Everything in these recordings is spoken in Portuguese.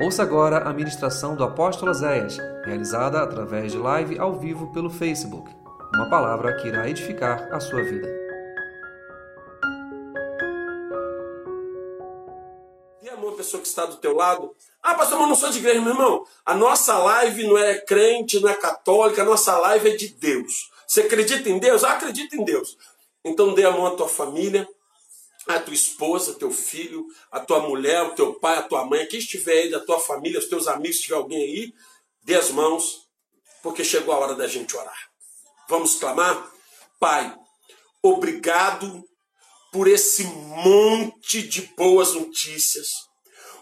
Ouça agora a ministração do apóstolo Zéias, realizada através de live ao vivo pelo Facebook. Uma palavra que irá edificar a sua vida. E a mão pessoa que está do teu lado. Ah, pastor, mas não sou de igreja, meu irmão. A nossa live não é crente, não é católica, a nossa live é de Deus. Você acredita em Deus? Ah, acredita em Deus. Então dê a mão à tua família, a tua esposa, teu filho, a tua mulher, o teu pai, a tua mãe, quem estiver aí da tua família, os teus amigos, se tiver alguém aí, dê as mãos, porque chegou a hora da gente orar. Vamos clamar? Pai, obrigado por esse monte de boas notícias.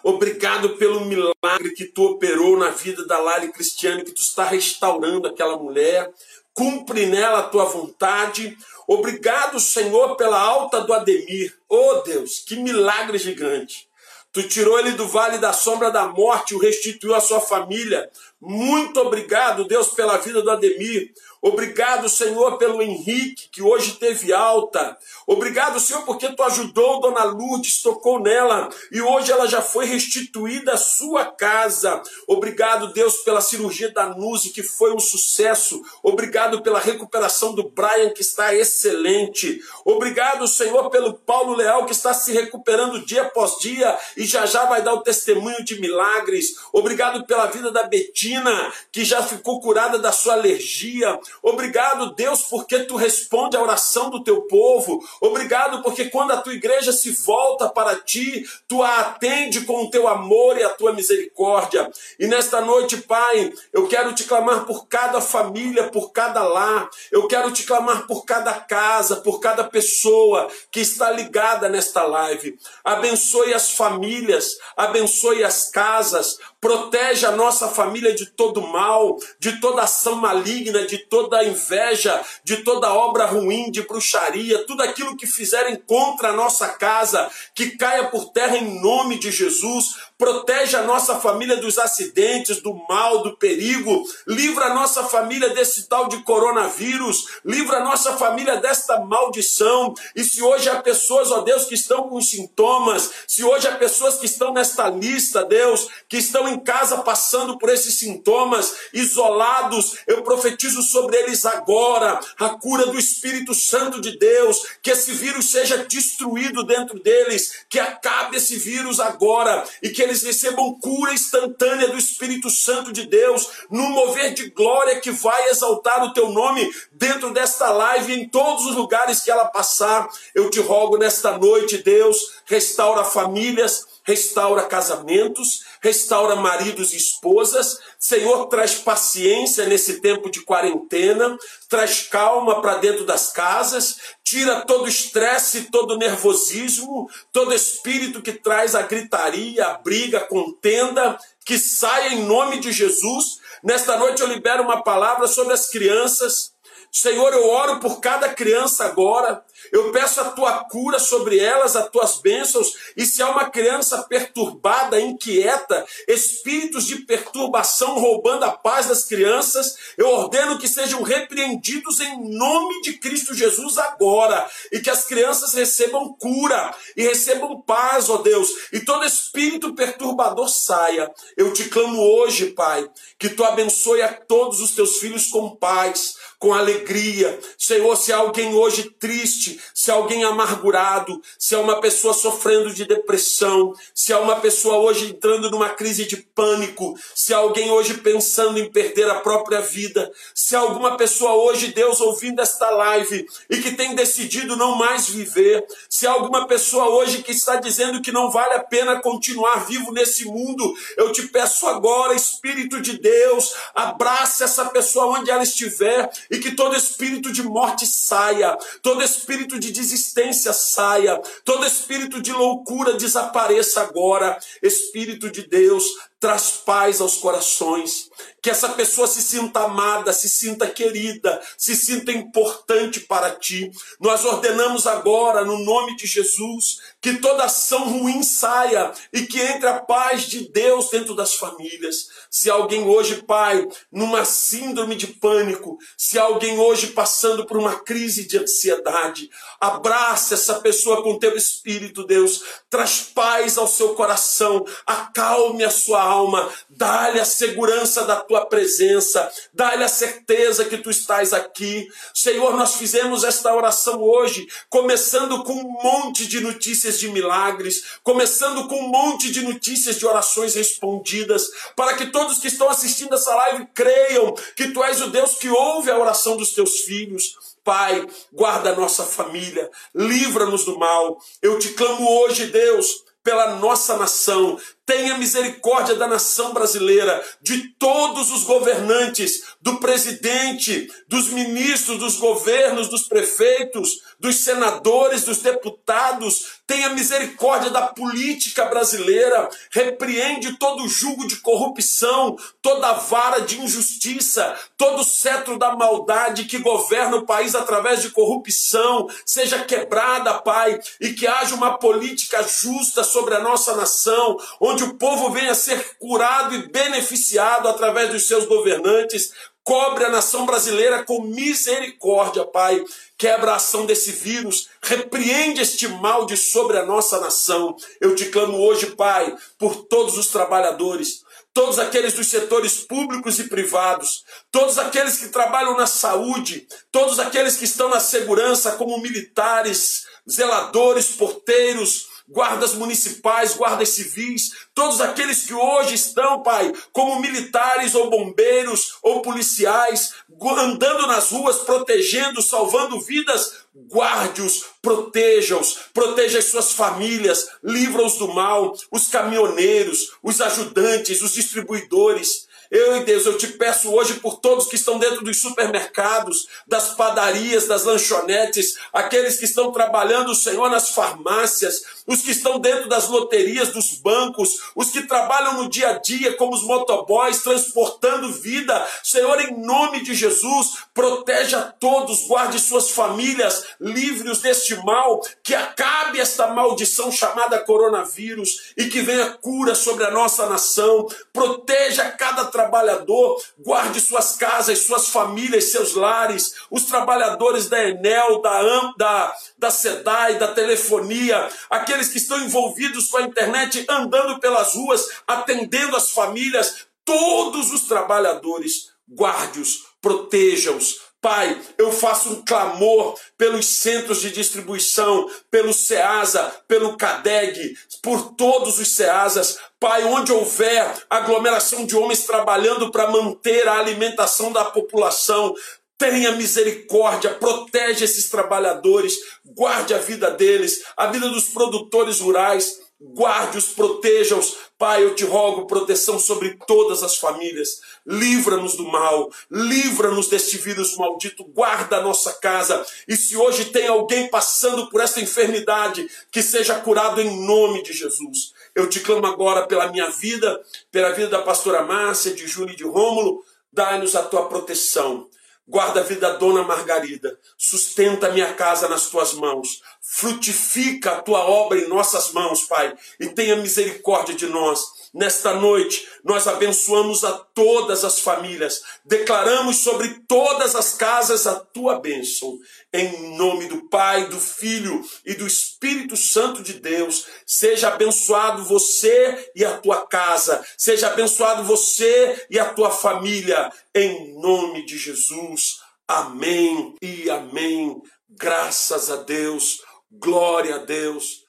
Obrigado pelo milagre que tu operou na vida da Lali Cristiane, que tu está restaurando aquela mulher. Cumpre nela a tua vontade. Obrigado, Senhor, pela alta do Ademir. Oh Deus, que milagre gigante. Tu tirou ele do vale da sombra da morte o restituiu à sua família. Muito obrigado, Deus, pela vida do Ademir. Obrigado, Senhor, pelo Henrique, que hoje teve alta. Obrigado, Senhor, porque tu ajudou Dona Lourdes, tocou nela e hoje ela já foi restituída à sua casa. Obrigado, Deus, pela cirurgia da Nuzi, que foi um sucesso. Obrigado pela recuperação do Brian, que está excelente. Obrigado, Senhor, pelo Paulo Leal, que está se recuperando dia após dia e já já vai dar o testemunho de milagres. Obrigado pela vida da Betina, que já ficou curada da sua alergia. Obrigado, Deus, porque tu responde a oração do teu povo. Obrigado, porque quando a tua igreja se volta para ti, tu a atende com o teu amor e a tua misericórdia. E nesta noite, Pai, eu quero te clamar por cada família, por cada lar. Eu quero te clamar por cada casa, por cada pessoa que está ligada nesta live. Abençoe as famílias, abençoe as casas, protege a nossa família de todo mal, de toda ação maligna, de toda inveja, de toda obra ruim, de bruxaria, tudo aquilo que fizerem contra a nossa casa, que caia por terra em nome de Jesus. Protege a nossa família dos acidentes, do mal, do perigo. Livra a nossa família desse tal de coronavírus. Livra a nossa família desta maldição. E se hoje há pessoas, ó Deus, que estão com sintomas, se hoje há pessoas que estão nesta lista, Deus, que estão em casa passando por esses sintomas, isolados, eu profetizo sobre eles agora a cura do Espírito Santo de Deus, que esse vírus seja destruído dentro deles, que acabe esse vírus agora e que eles recebam cura instantânea do Espírito Santo de Deus, num mover de glória que vai exaltar o teu nome dentro desta live em todos os lugares que ela passar. Eu te rogo nesta noite, Deus, restaura famílias, restaura casamentos, restaura maridos e esposas. Senhor, traz paciência nesse tempo de quarentena, traz calma para dentro das casas, tira todo estresse, todo nervosismo, todo espírito que traz a gritaria, a briga, a contenda, que saia em nome de Jesus. Nesta noite eu libero uma palavra sobre as crianças. Senhor, eu oro por cada criança agora. Eu peço a tua cura sobre elas, as tuas bênçãos. E se há uma criança perturbada, inquieta, espíritos de perturbação roubando a paz das crianças, eu ordeno que sejam repreendidos em nome de Cristo Jesus agora. E que as crianças recebam cura e recebam paz, ó Deus. E todo espírito perturbador saia. Eu te clamo hoje, Pai, que tu abençoe a todos os teus filhos com paz com alegria. Senhor, se alguém hoje triste, se alguém amargurado, se há uma pessoa sofrendo de depressão, se há uma pessoa hoje entrando numa crise de pânico, se há alguém hoje pensando em perder a própria vida, se há alguma pessoa hoje, Deus, ouvindo esta live e que tem decidido não mais viver, se há alguma pessoa hoje que está dizendo que não vale a pena continuar vivo nesse mundo, eu te peço agora, Espírito de Deus, abraça essa pessoa onde ela estiver e que todo espírito de morte saia, todo espírito de desistência saia, todo espírito de loucura desapareça agora. Espírito de Deus, traz paz aos corações, que essa pessoa se sinta amada, se sinta querida, se sinta importante para ti. Nós ordenamos agora, no nome de Jesus, que toda ação ruim saia e que entre a paz de Deus dentro das famílias. Se alguém hoje, Pai, numa síndrome de pânico, se alguém hoje passando por uma crise de ansiedade, abraça essa pessoa com teu espírito, Deus. Traz paz ao seu coração, acalme a sua alma, dá-lhe a segurança da tua presença, dá-lhe a certeza que tu estás aqui. Senhor, nós fizemos esta oração hoje, começando com um monte de notícias de milagres, começando com um monte de notícias de orações respondidas, para que todos que estão assistindo essa live creiam que tu és o Deus que ouve a oração dos teus filhos. Pai, guarda a nossa família, livra-nos do mal. Eu te clamo hoje, Deus, pela nossa nação. Tenha misericórdia da nação brasileira, de todos os governantes, do presidente, dos ministros, dos governos, dos prefeitos, dos senadores, dos deputados. Tenha misericórdia da política brasileira. Repreende todo jugo de corrupção, toda vara de injustiça, todo cetro da maldade que governa o país através de corrupção. Seja quebrada, Pai, e que haja uma política justa sobre a nossa nação, onde o povo venha a ser curado e beneficiado através dos seus governantes. Cobre a nação brasileira com misericórdia, Pai. Quebra a ação desse vírus, repreende este mal de sobre a nossa nação. Eu te clamo hoje, Pai, por todos os trabalhadores, todos aqueles dos setores públicos e privados, todos aqueles que trabalham na saúde, todos aqueles que estão na segurança, como militares, zeladores, porteiros, guardas municipais, guardas civis, todos aqueles que hoje estão, Pai, como militares ou bombeiros ou policiais, andando nas ruas, protegendo, salvando vidas, guarde-os, proteja-os, proteja as suas famílias, livra-os do mal, os caminhoneiros, os ajudantes, os distribuidores. Eu e Deus, eu te peço hoje por todos que estão dentro dos supermercados, das padarias, das lanchonetes, aqueles que estão trabalhando, Senhor, nas farmácias, os que estão dentro das loterias, dos bancos, os que trabalham no dia a dia como os motoboys, transportando vida. Senhor, em nome de Jesus, proteja todos, guarde suas famílias, livre-os deste mal, que acabe esta maldição chamada coronavírus e que venha cura sobre a nossa nação. Proteja cada trabalhador trabalhador, guarde suas casas, suas famílias, seus lares, os trabalhadores da Enel, da, da, da SEDAI, da telefonia, aqueles que estão envolvidos com a internet, andando pelas ruas, atendendo as famílias, todos os trabalhadores, guarde-os, proteja-os, Pai, eu faço um clamor pelos centros de distribuição, pelo SEASA, pelo CADEG, por todos os SEASAs. Pai, onde houver aglomeração de homens trabalhando para manter a alimentação da população, tenha misericórdia, protege esses trabalhadores, guarde a vida deles, a vida dos produtores rurais, guarde-os, proteja-os. Pai, eu te rogo proteção sobre todas as famílias. Livra-nos do mal, livra-nos deste vírus maldito, guarda a nossa casa. E se hoje tem alguém passando por esta enfermidade, que seja curado em nome de Jesus. Eu te clamo agora pela minha vida, pela vida da pastora Márcia, de Júlio e de Rômulo, dai-nos a tua proteção. Guarda a vida da dona Margarida. Sustenta a minha casa nas tuas mãos. Frutifica a tua obra em nossas mãos, Pai. E tenha misericórdia de nós. Nesta noite, nós abençoamos a todas as famílias, declaramos sobre todas as casas a tua bênção. Em nome do Pai, do Filho e do Espírito Santo de Deus, seja abençoado você e a tua casa, seja abençoado você e a tua família, em nome de Jesus. Amém e amém. Graças a Deus, glória a Deus.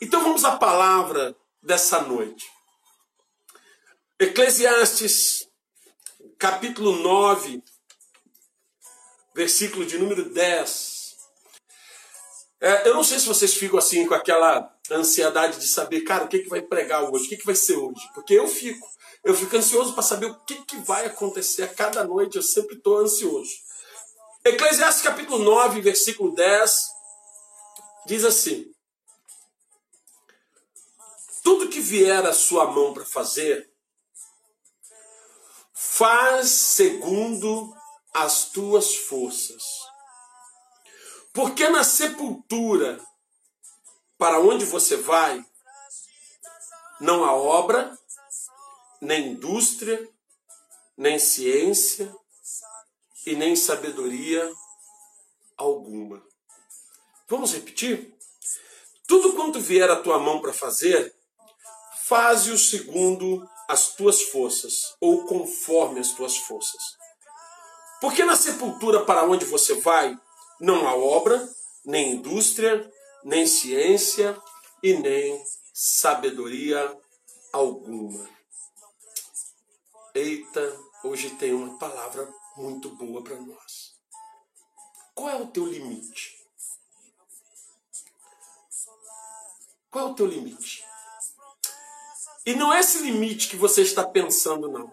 Então vamos à palavra dessa noite. Eclesiastes, capítulo 9, versículo de número 10. É, eu não sei se vocês ficam assim com aquela ansiedade de saber, cara, o que, que vai pregar hoje, o que, que vai ser hoje. Porque eu fico. Eu fico ansioso para saber o que, que vai acontecer a cada noite. Eu sempre estou ansioso. Eclesiastes capítulo 9, versículo 10, diz assim: tudo que vier à sua mão para fazer, faz segundo as tuas forças. Porque na sepultura, para onde você vai, não há obra, nem indústria, nem ciência e nem sabedoria alguma. Vamos repetir? Tudo quanto vier à tua mão para fazer, faze-o segundo as tuas forças, ou conforme as tuas forças. Porque na sepultura para onde você vai, não há obra, nem indústria, nem ciência e nem sabedoria alguma. Eita, hoje tem uma palavra muito boa para nós. Qual é o teu limite? Qual é o teu limite? E não é esse limite que você está pensando, não.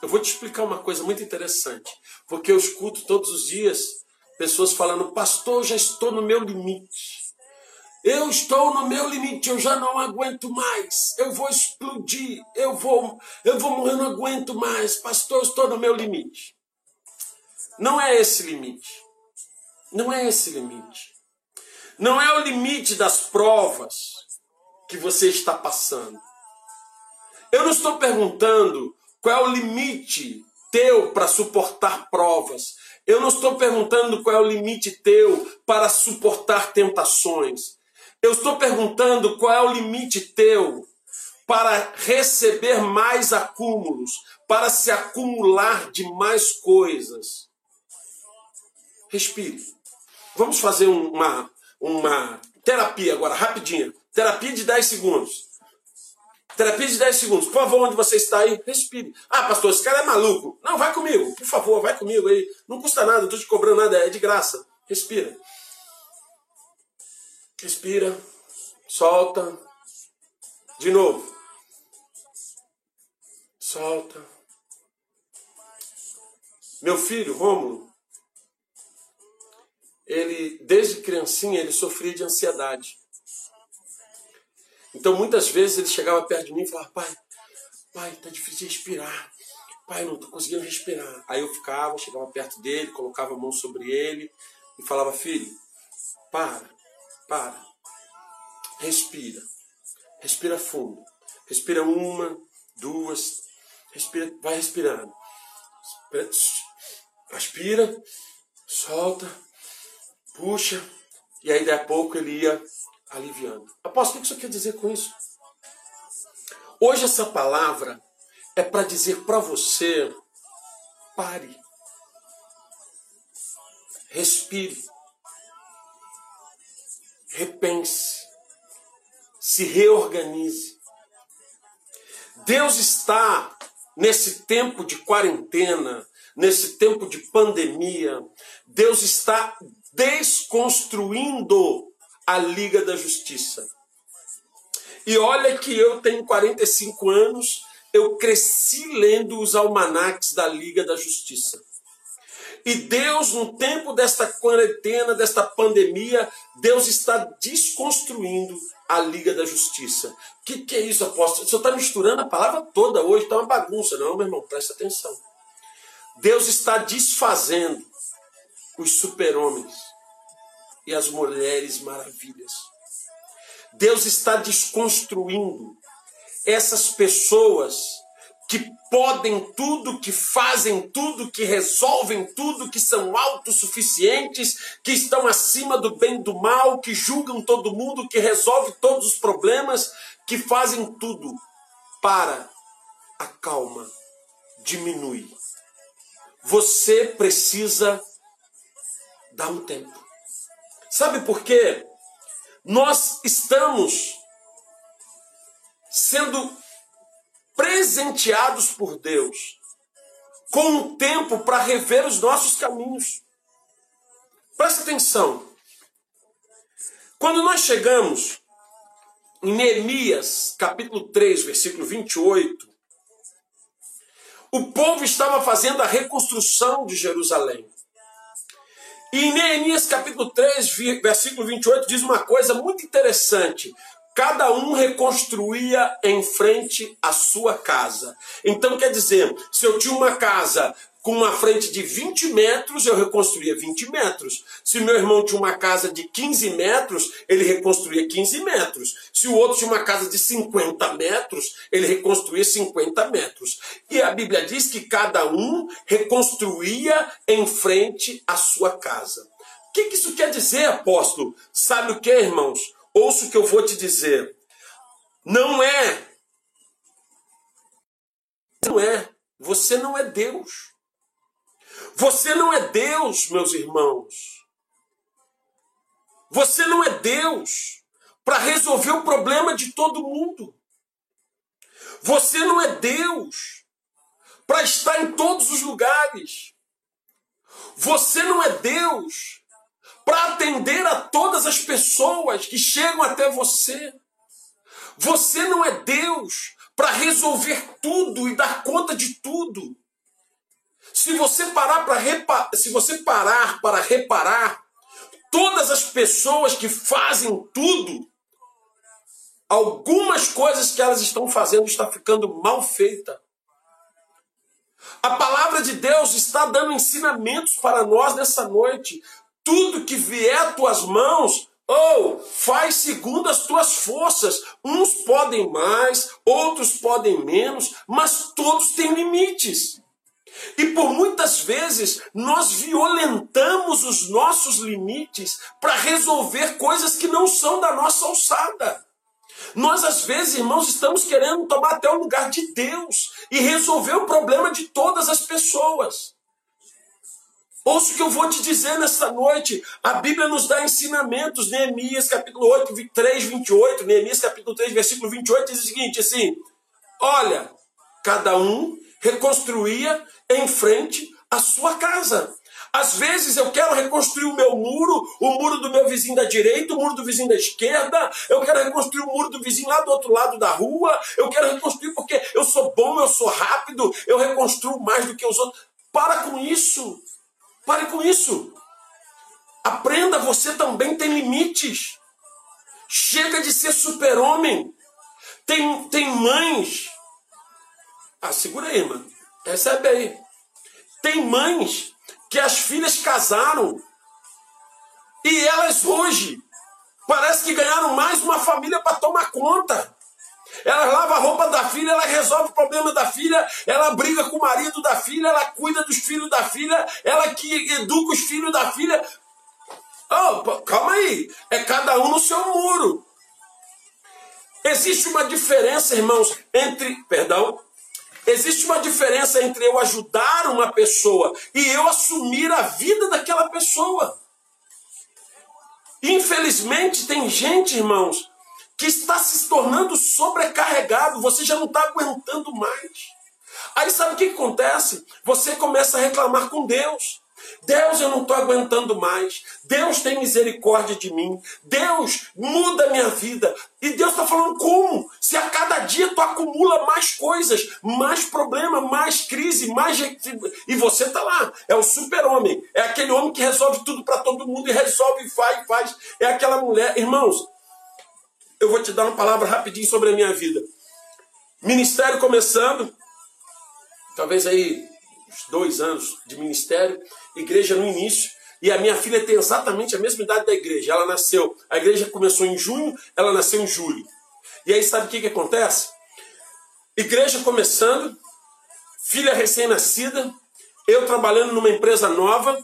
Eu vou te explicar uma coisa muito interessante. Porque eu escuto todos os dias pessoas falando, pastor, já estou no meu limite. Eu estou no meu limite, eu já não aguento mais. Eu vou explodir, eu vou, eu vou morrer, não aguento mais. Pastor, eu estou no meu limite. Não é esse limite. Não é esse limite. Não é o limite das provas que você está passando. Eu não estou perguntando qual é o limite teu para suportar provas. Eu não estou perguntando qual é o limite teu para suportar tentações. Eu estou perguntando qual é o limite teu para receber mais acúmulos, para se acumular de mais coisas. Respire. Vamos fazer uma, uma terapia agora, rapidinho. Terapia de 10 segundos. Terapia de 10 segundos. Por favor, onde você está aí, respire. Ah, pastor, esse cara é maluco. Não, vai comigo. Por favor, vai comigo aí. Não custa nada, não estou te cobrando nada, é de graça. Respira. Respira. Solta. De novo. Solta. Meu filho, Rômulo, ele, desde criancinha, ele sofria de ansiedade. Então, muitas vezes, ele chegava perto de mim e falava, pai, pai, tá difícil de respirar. Pai, não tô conseguindo respirar. Aí eu ficava, chegava perto dele, colocava a mão sobre ele e falava, filho, para, para, respira. Respira fundo. Respira uma, duas, respira, vai respirando. Aspira, solta, puxa, e aí daí a pouco ele ia aliviando. Apóstolo, o que você quer dizer com isso? Hoje essa palavra é para dizer para você: pare, respire, repense, se reorganize. Deus está nesse tempo de quarentena, nesse tempo de pandemia, Deus está desconstruindo a Liga da Justiça. E olha que eu tenho 45 anos, eu cresci lendo os almanacs da Liga da Justiça. E Deus, no tempo desta quarentena, desta pandemia, Deus está desconstruindo a Liga da Justiça. O que, que é isso, apóstolo? Senhor está misturando a palavra toda hoje, está uma bagunça. Não, meu irmão, presta atenção. Deus está desfazendo os super-homens e as mulheres maravilhas. Deus está desconstruindo essas pessoas que podem tudo, que fazem tudo, que resolvem tudo, que são autossuficientes, que estão acima do bem e do mal, que julgam todo mundo, que resolvem todos os problemas, que fazem tudo para a calma diminuir. Você precisa dar um tempo. Sabe por quê? Nós estamos sendo presenteados por Deus com um tempo para rever os nossos caminhos. Presta atenção. Quando nós chegamos em Neemias, capítulo 3, versículo 28, o povo estava fazendo a reconstrução de Jerusalém. E em Neemias capítulo 3, versículo 28, diz uma coisa muito interessante. Cada um reconstruía em frente à sua casa. Então quer dizer, se eu tinha uma casa com uma frente de 20 metros, eu reconstruía 20 metros. Se meu irmão tinha uma casa de 15 metros, ele reconstruía 15 metros. Se o outro tinha uma casa de 50 metros, ele reconstruía 50 metros. E a Bíblia diz que cada um reconstruía em frente à sua casa. O que, que isso quer dizer, apóstolo? Sabe o que, irmãos? Ouça o que eu vou te dizer. Não é. Não é. Você não é Deus. Você não é Deus, meus irmãos. Você não é Deus para resolver o problema de todo mundo. Você não é Deus para estar em todos os lugares. Você não é Deus para atender a todas as pessoas que chegam até você. Você não é Deus para resolver tudo e dar conta de tudo. Se você parar para repa... se você parar para reparar todas as pessoas que fazem tudo, algumas coisas que elas estão fazendo está ficando mal feita. A palavra de Deus está dando ensinamentos para nós nessa noite. Tudo que vier às tuas mãos, ou oh, faz segundo as tuas forças. Uns podem mais, outros podem menos, mas todos têm limites. E por muitas vezes nós violentamos os nossos limites para resolver coisas que não são da nossa alçada. Nós, às vezes, irmãos, estamos querendo tomar até o lugar de Deus e resolver o problema de todas as pessoas. Ouça o que eu vou te dizer nessa noite. A Bíblia nos dá ensinamentos. Neemias capítulo 8, 3, 28. Neemias capítulo 3, versículo 28 diz o seguinte, assim. Olha, cada um reconstruía em frente à sua casa. Às vezes eu quero reconstruir o meu muro, o muro do meu vizinho da direita, o muro do vizinho da esquerda, eu quero reconstruir o muro do vizinho lá do outro lado da rua, eu quero reconstruir porque eu sou bom, eu sou rápido, eu reconstruo mais do que os outros. Para com isso. Pare com isso. Aprenda, você também tem limites. Chega de ser super-homem. Tem, tem mães ah, segura aí, mano. Recebe aí. Tem mães que as filhas casaram e elas hoje parece que ganharam mais uma família para tomar conta. Ela lava a roupa da filha, ela resolve o problema da filha, ela briga com o marido da filha, ela cuida dos filhos da filha, ela que educa os filhos da filha. Oh, calma aí, é cada um no seu muro. Existe uma diferença, irmãos, entre, perdão, Existe uma diferença entre eu ajudar uma pessoa e eu assumir a vida daquela pessoa. Infelizmente, tem gente, irmãos, que está se tornando sobrecarregado, você já não está aguentando mais. Aí sabe o que acontece? Você começa a reclamar com Deus. Deus, eu não estou aguentando mais. Deus tem misericórdia de mim. Deus muda a minha vida. E Deus está falando como? Se a cada dia tu acumula mais coisas, mais problema, mais crise, mais. E você está lá. É o super-homem. É aquele homem que resolve tudo para todo mundo e resolve e faz, faz. É aquela mulher. Irmãos, eu vou te dar uma palavra rapidinho sobre a minha vida. Ministério começando. Talvez aí dois anos de ministério igreja no início. E a minha filha tem exatamente a mesma idade da igreja. Ela nasceu, a igreja começou em junho, ela nasceu em julho. E aí sabe o que, que acontece? Igreja começando, filha recém-nascida, eu trabalhando numa empresa nova,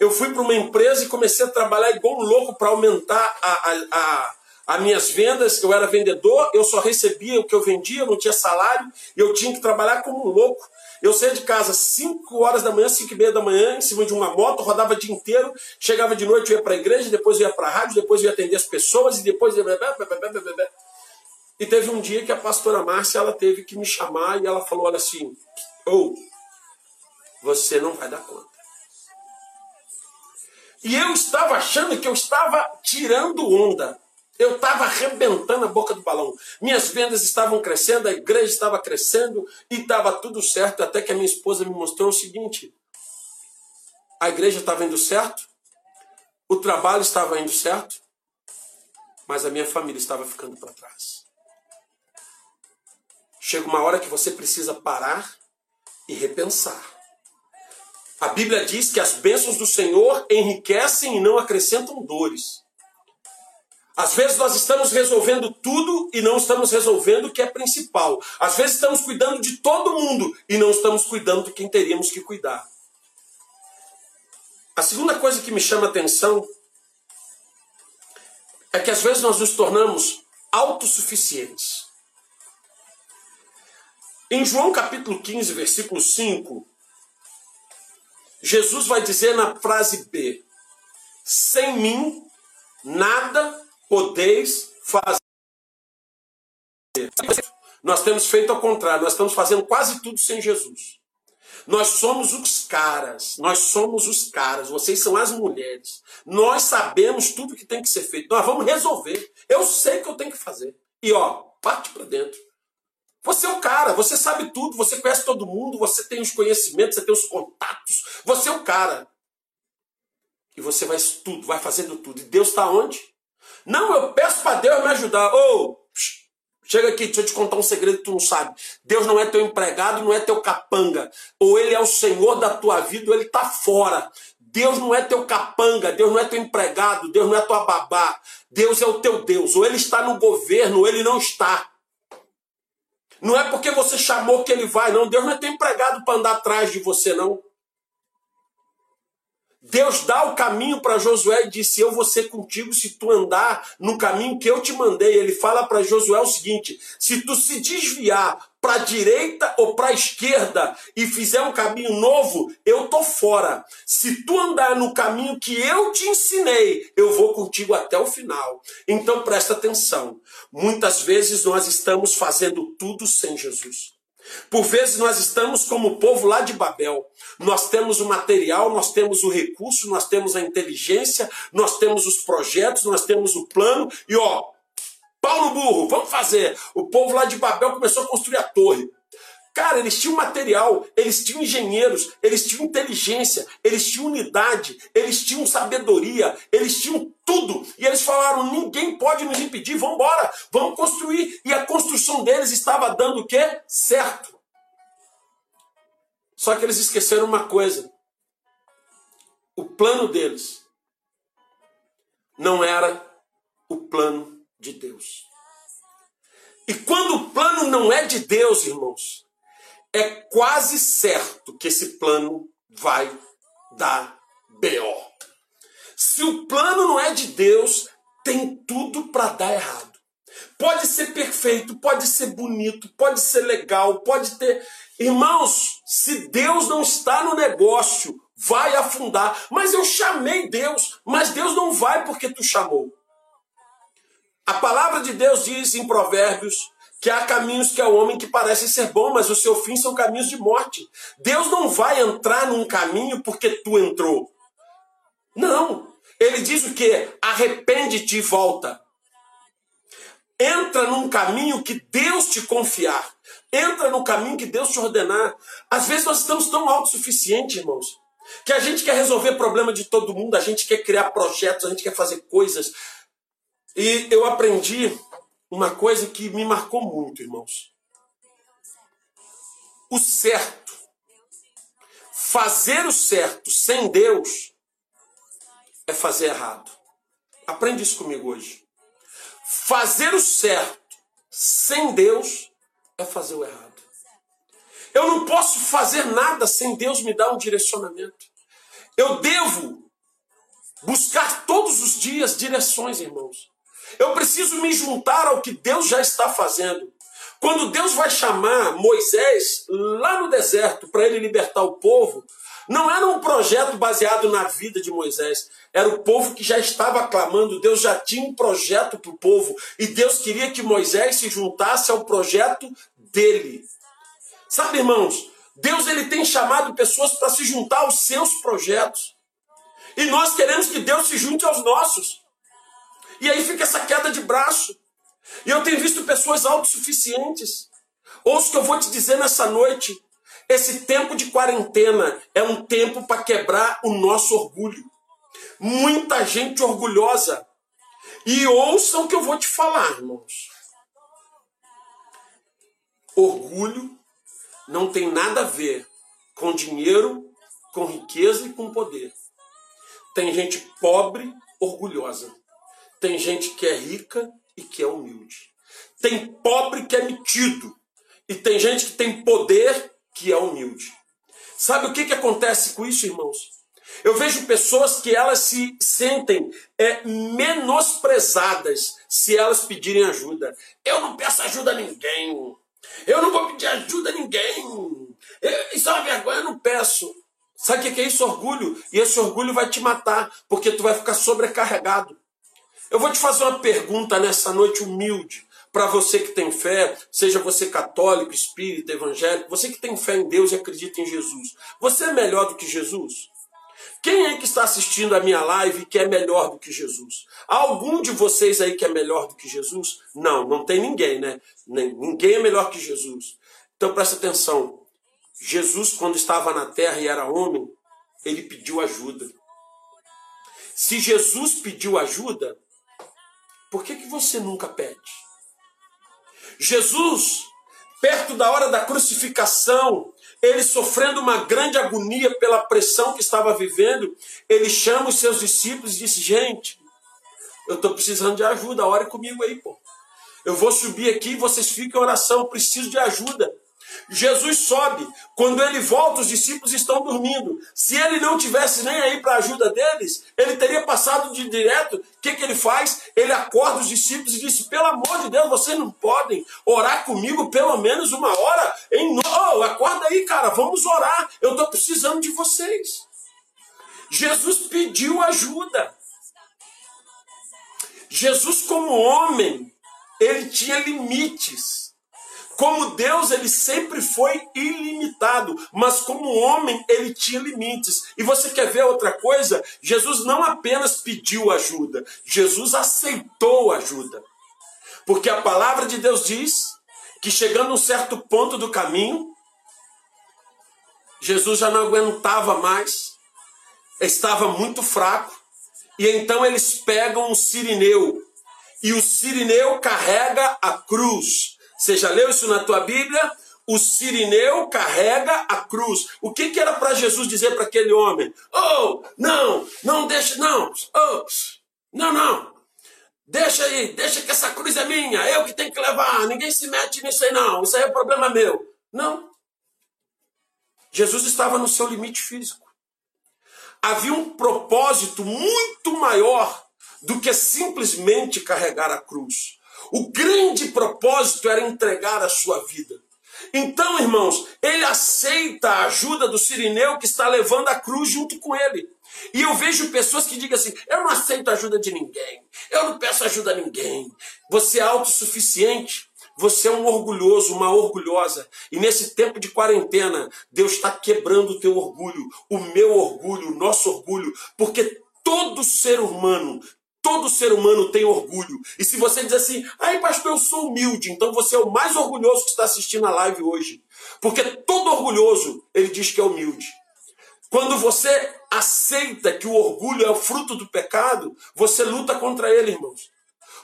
eu fui para uma empresa e comecei a trabalhar igual um louco para aumentar a, a, a, as minhas vendas. Eu era vendedor, eu só recebia o que eu vendia, eu não tinha salário, eu tinha que trabalhar como um louco eu saía de casa às 5 horas da manhã, 5 e meia da manhã, em cima de uma moto, rodava o dia inteiro, chegava de noite, ia para a igreja, depois ia para a rádio, depois ia atender as pessoas e depois ia... E teve um dia que a pastora Márcia ela teve que me chamar e ela falou olha assim, ou oh, você não vai dar conta. E eu estava achando que eu estava tirando onda. Eu estava arrebentando a boca do balão. Minhas vendas estavam crescendo, a igreja estava crescendo e estava tudo certo. Até que a minha esposa me mostrou o seguinte: a igreja estava indo certo, o trabalho estava indo certo, mas a minha família estava ficando para trás. Chega uma hora que você precisa parar e repensar. A Bíblia diz que as bênçãos do Senhor enriquecem e não acrescentam dores. Às vezes nós estamos resolvendo tudo e não estamos resolvendo o que é principal. Às vezes estamos cuidando de todo mundo e não estamos cuidando de quem teríamos que cuidar. A segunda coisa que me chama atenção é que às vezes nós nos tornamos autossuficientes. Em João capítulo 15, versículo 5, Jesus vai dizer na frase B: Sem mim nada podeis fazer. Nós temos feito ao contrário, nós estamos fazendo quase tudo sem Jesus. Nós somos os caras, nós somos os caras, vocês são as mulheres. Nós sabemos tudo que tem que ser feito. Nós vamos resolver. Eu sei que eu tenho que fazer. E ó, parte para dentro. Você é o cara, você sabe tudo, você conhece todo mundo, você tem os conhecimentos, você tem os contatos. Você é o cara. E você vai tudo, vai fazendo tudo. E Deus está onde? Não, eu peço para Deus me ajudar. Ô, oh, chega aqui, deixa eu te contar um segredo que tu não sabe. Deus não é teu empregado, não é teu capanga. Ou ele é o Senhor da tua vida, ou ele está fora. Deus não é teu capanga, Deus não é teu empregado, Deus não é tua babá. Deus é o teu Deus. Ou ele está no governo, ou ele não está. Não é porque você chamou que ele vai, não. Deus não é teu empregado para andar atrás de você, não. Deus dá o caminho para Josué e disse: Eu vou ser contigo se tu andar no caminho que eu te mandei. Ele fala para Josué o seguinte: se tu se desviar para a direita ou para a esquerda e fizer um caminho novo, eu tô fora. Se tu andar no caminho que eu te ensinei, eu vou contigo até o final. Então presta atenção. Muitas vezes nós estamos fazendo tudo sem Jesus. Por vezes nós estamos como o povo lá de Babel. Nós temos o material, nós temos o recurso, nós temos a inteligência, nós temos os projetos, nós temos o plano e ó, pau no burro, vamos fazer. O povo lá de Babel começou a construir a torre. Cara, eles tinham material, eles tinham engenheiros, eles tinham inteligência, eles tinham unidade, eles tinham sabedoria, eles tinham tudo. E eles falaram: ninguém pode nos impedir, vamos embora, vamos construir. E a construção deles estava dando o quê? Certo. Só que eles esqueceram uma coisa: o plano deles não era o plano de Deus. E quando o plano não é de Deus, irmãos, é quase certo que esse plano vai dar BO. Se o plano não é de Deus, tem tudo para dar errado. Pode ser perfeito, pode ser bonito, pode ser legal, pode ter. Irmãos, se Deus não está no negócio, vai afundar. Mas eu chamei Deus, mas Deus não vai porque tu chamou. A palavra de Deus diz em Provérbios que há caminhos que o homem que parecem ser bom, mas o seu fim são caminhos de morte. Deus não vai entrar num caminho porque tu entrou. Não. Ele diz o que? Arrepende-te e volta. Entra num caminho que Deus te confiar. Entra no caminho que Deus te ordenar. Às vezes nós estamos tão autossuficientes, irmãos, que a gente quer resolver problema de todo mundo, a gente quer criar projetos, a gente quer fazer coisas. E eu aprendi uma coisa que me marcou muito, irmãos. O certo. Fazer o certo sem Deus é fazer errado. Aprende isso comigo hoje. Fazer o certo sem Deus é fazer o errado. Eu não posso fazer nada sem Deus me dar um direcionamento. Eu devo buscar todos os dias direções, irmãos. Eu preciso me juntar ao que Deus já está fazendo. Quando Deus vai chamar Moisés lá no deserto para ele libertar o povo, não era um projeto baseado na vida de Moisés. Era o povo que já estava clamando. Deus já tinha um projeto para o povo. E Deus queria que Moisés se juntasse ao projeto dele. Sabe, irmãos, Deus ele tem chamado pessoas para se juntar aos seus projetos. E nós queremos que Deus se junte aos nossos. E aí fica essa queda de braço. E eu tenho visto pessoas autossuficientes. Ouça o que eu vou te dizer nessa noite. Esse tempo de quarentena é um tempo para quebrar o nosso orgulho. Muita gente orgulhosa. E ouçam o que eu vou te falar, irmãos. Orgulho não tem nada a ver com dinheiro com riqueza e com poder. Tem gente pobre, orgulhosa. Tem gente que é rica e que é humilde. Tem pobre que é metido. E tem gente que tem poder que é humilde. Sabe o que, que acontece com isso, irmãos? Eu vejo pessoas que elas se sentem é, menosprezadas se elas pedirem ajuda. Eu não peço ajuda a ninguém. Eu não vou pedir ajuda a ninguém. Eu, isso é uma vergonha, eu não peço. Sabe o que é isso? Orgulho. E esse orgulho vai te matar, porque tu vai ficar sobrecarregado. Eu vou te fazer uma pergunta nessa noite humilde. Para você que tem fé, seja você católico, espírita, evangélico, você que tem fé em Deus e acredita em Jesus, você é melhor do que Jesus? Quem é que está assistindo a minha live que é melhor do que Jesus? Há algum de vocês aí que é melhor do que Jesus? Não, não tem ninguém, né? ninguém é melhor que Jesus. Então presta atenção. Jesus, quando estava na terra e era homem, ele pediu ajuda. Se Jesus pediu ajuda, por que, que você nunca pede? Jesus, perto da hora da crucificação, ele sofrendo uma grande agonia pela pressão que estava vivendo, ele chama os seus discípulos e disse: Gente, eu estou precisando de ajuda, ore comigo aí, pô. Eu vou subir aqui, vocês fiquem em oração, eu preciso de ajuda. Jesus sobe. Quando ele volta, os discípulos estão dormindo. Se ele não tivesse nem aí para a ajuda deles, ele teria passado de direto. O que, que ele faz? Ele acorda os discípulos e disse: Pelo amor de Deus, vocês não podem orar comigo pelo menos uma hora? Em oh, acorda aí, cara, vamos orar. Eu estou precisando de vocês. Jesus pediu ajuda. Jesus, como homem, ele tinha limites. Como Deus, ele sempre foi ilimitado, mas como homem, ele tinha limites. E você quer ver outra coisa? Jesus não apenas pediu ajuda, Jesus aceitou ajuda. Porque a palavra de Deus diz que chegando a um certo ponto do caminho, Jesus já não aguentava mais, estava muito fraco, e então eles pegam um sirineu, e o sirineu carrega a cruz. Você já leu isso na tua Bíblia? O sirineu carrega a cruz. O que, que era para Jesus dizer para aquele homem? Oh, não, não deixa, não. Oh, não, não. Deixa aí, deixa que essa cruz é minha, eu que tenho que levar. Ninguém se mete nisso aí, não. Isso aí é problema meu. Não. Jesus estava no seu limite físico. Havia um propósito muito maior do que simplesmente carregar a cruz. O grande propósito era entregar a sua vida. Então, irmãos, ele aceita a ajuda do sirineu que está levando a cruz junto com ele. E eu vejo pessoas que digam assim: eu não aceito a ajuda de ninguém, eu não peço ajuda a ninguém. Você é autossuficiente, você é um orgulhoso, uma orgulhosa. E nesse tempo de quarentena, Deus está quebrando o teu orgulho, o meu orgulho, o nosso orgulho, porque todo ser humano Todo ser humano tem orgulho. E se você diz assim, ai pastor, eu sou humilde, então você é o mais orgulhoso que está assistindo a live hoje. Porque todo orgulhoso, ele diz que é humilde. Quando você aceita que o orgulho é o fruto do pecado, você luta contra ele, irmãos.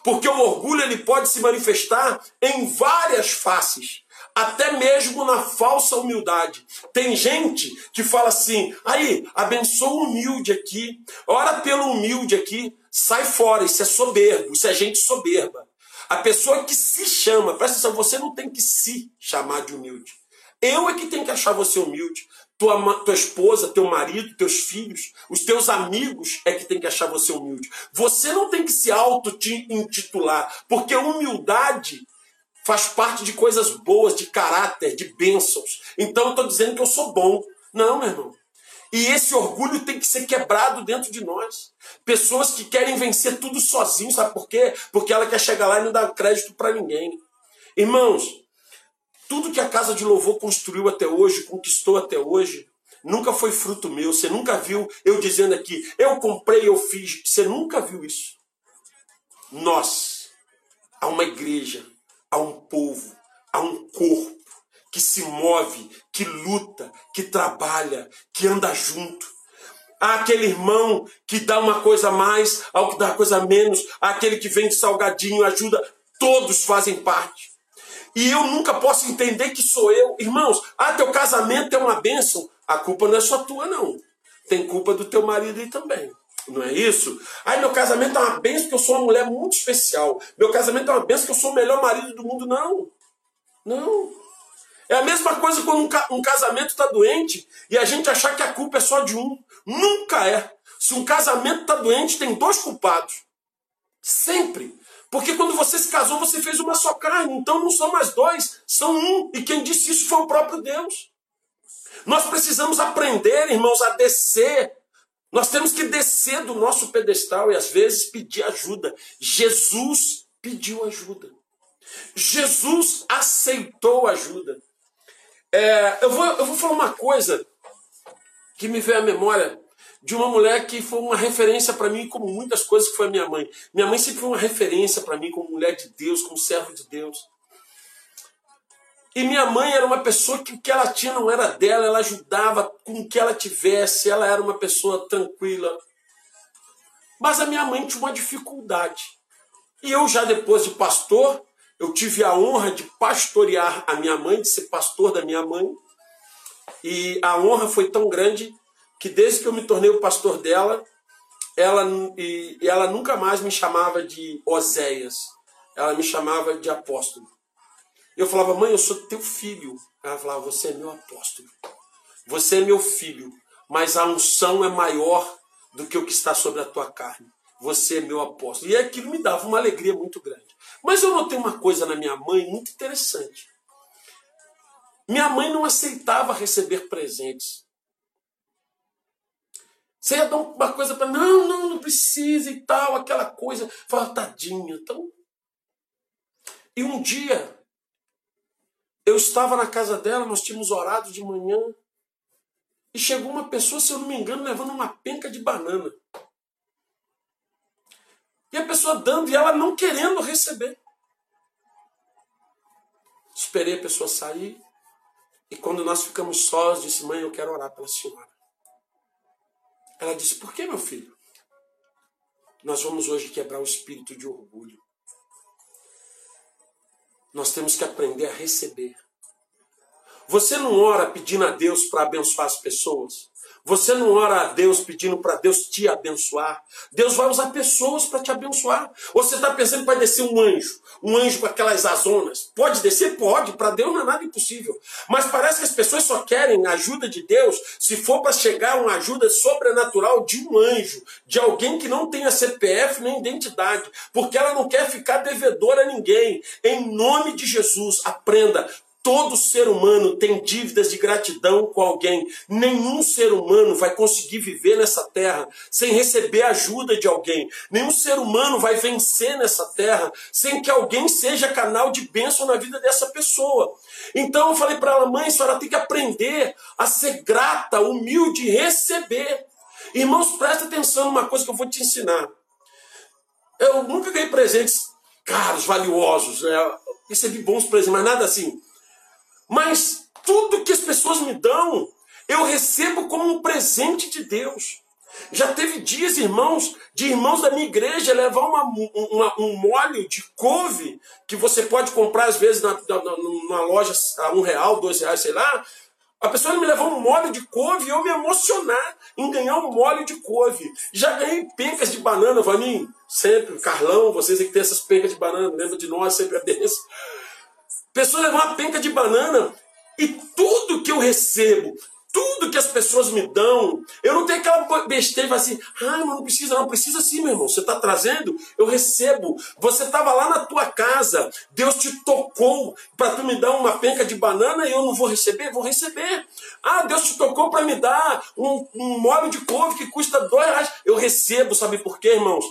Porque o orgulho ele pode se manifestar em várias faces até mesmo na falsa humildade. Tem gente que fala assim: aí, abençoa o humilde aqui, ora pelo humilde aqui, sai fora, isso é soberbo, isso é gente soberba. A pessoa que se chama, presta atenção, você não tem que se chamar de humilde. Eu é que tenho que achar você humilde. Tua, tua esposa, teu marido, teus filhos, os teus amigos é que tem que achar você humilde. Você não tem que se auto-intitular, porque humildade faz parte de coisas boas, de caráter, de bênçãos. Então eu estou dizendo que eu sou bom. Não, meu irmão. E esse orgulho tem que ser quebrado dentro de nós. Pessoas que querem vencer tudo sozinho, sabe por quê? Porque ela quer chegar lá e não dar crédito para ninguém. Irmãos, tudo que a casa de louvor construiu até hoje, conquistou até hoje, nunca foi fruto meu. Você nunca viu eu dizendo aqui, eu comprei, eu fiz. Você nunca viu isso. Nós, há uma igreja a um povo, a um corpo que se move, que luta, que trabalha, que anda junto. Há aquele irmão que dá uma coisa a mais, ao que dá uma coisa a menos, há aquele que vem de salgadinho, ajuda, todos fazem parte. E eu nunca posso entender que sou eu. Irmãos, ah, teu casamento é uma bênção. a culpa não é só tua, não. Tem culpa do teu marido aí também. Não é isso? Aí meu casamento é uma benção porque eu sou uma mulher muito especial. Meu casamento é uma benção porque eu sou o melhor marido do mundo. Não. Não. É a mesma coisa quando um casamento está doente e a gente achar que a culpa é só de um. Nunca é. Se um casamento está doente, tem dois culpados. Sempre. Porque quando você se casou, você fez uma só carne. Então não são mais dois, são um. E quem disse isso foi o próprio Deus. Nós precisamos aprender, irmãos, a descer. Nós temos que descer do nosso pedestal e às vezes pedir ajuda. Jesus pediu ajuda. Jesus aceitou ajuda. É, eu, vou, eu vou falar uma coisa que me veio à memória de uma mulher que foi uma referência para mim, como muitas coisas que foi a minha mãe. Minha mãe sempre foi uma referência para mim, como mulher de Deus, como servo de Deus. E minha mãe era uma pessoa que o que ela tinha não era dela, ela ajudava com o que ela tivesse, ela era uma pessoa tranquila. Mas a minha mãe tinha uma dificuldade. E eu, já depois de pastor, eu tive a honra de pastorear a minha mãe, de ser pastor da minha mãe. E a honra foi tão grande que desde que eu me tornei o pastor dela, ela, e, ela nunca mais me chamava de Oséias, ela me chamava de apóstolo. Eu falava, mãe, eu sou teu filho. Ela falava, você é meu apóstolo. Você é meu filho, mas a unção é maior do que o que está sobre a tua carne. Você é meu apóstolo. E aquilo me dava uma alegria muito grande. Mas eu notei uma coisa na minha mãe muito interessante. Minha mãe não aceitava receber presentes. Você ia dar uma coisa para não, não, não precisa e tal, aquela coisa. Fala, tadinha. Então. E um dia, eu estava na casa dela, nós tínhamos orado de manhã. E chegou uma pessoa, se eu não me engano, levando uma penca de banana. E a pessoa dando e ela não querendo receber. Esperei a pessoa sair. E quando nós ficamos sós, disse: Mãe, eu quero orar pela senhora. Ela disse: Por que, meu filho? Nós vamos hoje quebrar o espírito de orgulho. Nós temos que aprender a receber. Você não ora pedindo a Deus para abençoar as pessoas? Você não ora a Deus pedindo para Deus te abençoar. Deus vai usar pessoas para te abençoar. Você está pensando que vai descer um anjo, um anjo com aquelas azonas. Pode descer? Pode. Para Deus não é nada impossível. Mas parece que as pessoas só querem a ajuda de Deus se for para chegar uma ajuda sobrenatural de um anjo, de alguém que não tenha CPF nem identidade, porque ela não quer ficar devedora a ninguém. Em nome de Jesus, aprenda. Todo ser humano tem dívidas de gratidão com alguém. Nenhum ser humano vai conseguir viver nessa terra sem receber ajuda de alguém. Nenhum ser humano vai vencer nessa terra sem que alguém seja canal de bênção na vida dessa pessoa. Então eu falei para ela, mãe, a senhora tem que aprender a ser grata, humilde e receber. Irmãos, presta atenção numa coisa que eu vou te ensinar. Eu nunca ganhei presentes caros, valiosos. Né? Recebi bons presentes, mas nada assim mas tudo que as pessoas me dão, eu recebo como um presente de Deus. Já teve dias, irmãos, de irmãos da minha igreja levar uma, uma, um molho de couve que você pode comprar às vezes na, na, numa loja a um real, dois reais, sei lá. A pessoa me levar um molho de couve e eu me emocionar em ganhar um molho de couve. Já ganhei pencas de banana, Vaninho, sempre. Carlão, vocês que tem essas pencas de banana, lembra de nós, sempre é benção. Pessoa levar uma penca de banana e tudo que eu recebo, tudo que as pessoas me dão, eu não tenho aquela besteira assim, ah, não precisa, não precisa sim, meu irmão. Você está trazendo, eu recebo. Você estava lá na tua casa, Deus te tocou para tu me dar uma penca de banana e eu não vou receber? Vou receber. Ah, Deus te tocou para me dar um, um molho de couve que custa dois reais. Eu recebo, sabe por quê, irmãos?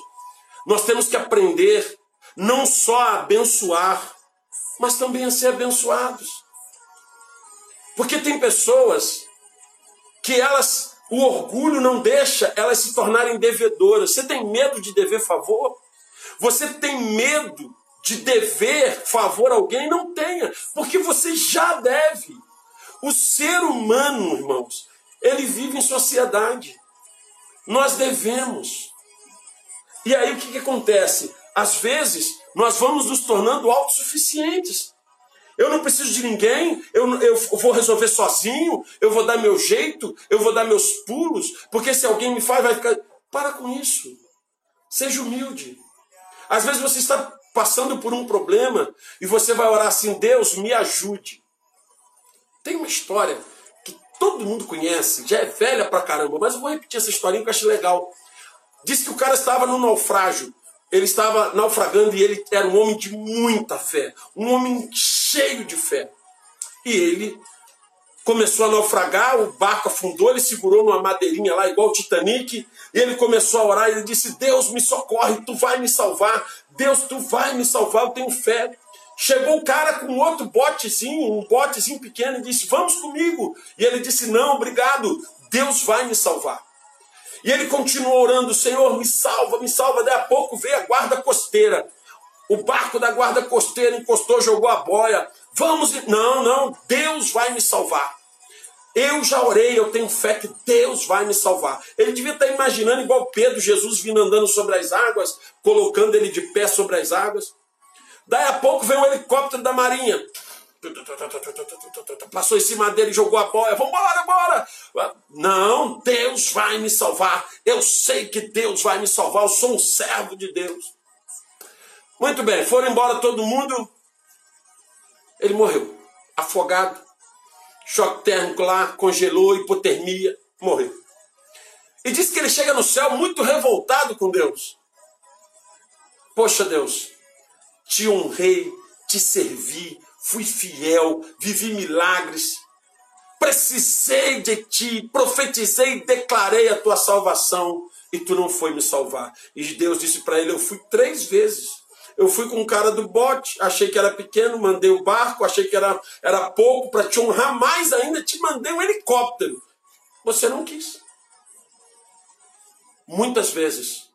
Nós temos que aprender não só a abençoar, mas também a ser abençoados. Porque tem pessoas que elas, o orgulho não deixa elas se tornarem devedoras. Você tem medo de dever favor? Você tem medo de dever favor a alguém? Não tenha, porque você já deve. O ser humano, irmãos, ele vive em sociedade. Nós devemos. E aí o que, que acontece? Às vezes nós vamos nos tornando autossuficientes. Eu não preciso de ninguém, eu, eu vou resolver sozinho, eu vou dar meu jeito, eu vou dar meus pulos, porque se alguém me faz, vai ficar. Para com isso. Seja humilde. Às vezes você está passando por um problema e você vai orar assim: Deus, me ajude. Tem uma história que todo mundo conhece, já é velha pra caramba, mas eu vou repetir essa historinha que eu acho legal. Diz que o cara estava no naufrágio ele estava naufragando e ele era um homem de muita fé, um homem cheio de fé. E ele começou a naufragar, o barco afundou, ele segurou numa madeirinha lá, igual o Titanic, e ele começou a orar, e ele disse: Deus me socorre, tu vai me salvar, Deus, tu vai me salvar, eu tenho fé. Chegou o cara com outro botezinho, um botezinho pequeno, e disse: Vamos comigo. E ele disse: Não, obrigado, Deus vai me salvar. E ele continuou orando: Senhor, me salva, me salva. Daí a pouco veio a guarda costeira. O barco da guarda costeira encostou, jogou a boia. Vamos. Não, não, Deus vai me salvar. Eu já orei, eu tenho fé que Deus vai me salvar. Ele devia estar imaginando, igual Pedro, Jesus vindo andando sobre as águas, colocando ele de pé sobre as águas. Daí a pouco veio um helicóptero da marinha. Passou em cima dele jogou a boia. Vambora, bora! Não, Deus vai me salvar. Eu sei que Deus vai me salvar. Eu sou um servo de Deus. Muito bem, foram embora todo mundo. Ele morreu. Afogado. Choque térmico lá, congelou, hipotermia, morreu. E diz que ele chega no céu muito revoltado com Deus. Poxa, Deus, te honrei, te servi, fui fiel, vivi milagres, precisei de ti, profetizei e declarei a tua salvação e tu não foi me salvar. E Deus disse para ele: Eu fui três vezes. Eu fui com o cara do bote, achei que era pequeno, mandei o barco, achei que era, era pouco para te honrar mais ainda, te mandei um helicóptero. Você não quis. Muitas vezes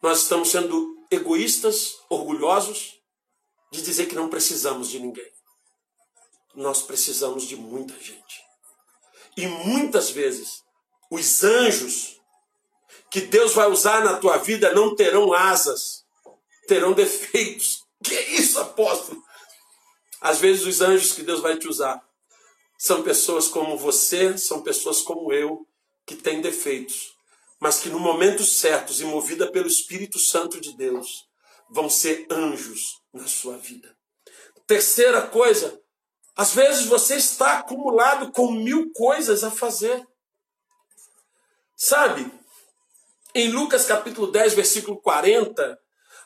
nós estamos sendo egoístas, orgulhosos, de dizer que não precisamos de ninguém. Nós precisamos de muita gente. E muitas vezes, os anjos que Deus vai usar na tua vida não terão asas, terão defeitos. Que isso, apóstolo? Às vezes, os anjos que Deus vai te usar são pessoas como você, são pessoas como eu, que têm defeitos, mas que no momento certo e movida pelo Espírito Santo de Deus, vão ser anjos na sua vida. Terceira coisa, às vezes você está acumulado com mil coisas a fazer. Sabe, em Lucas capítulo 10, versículo 40,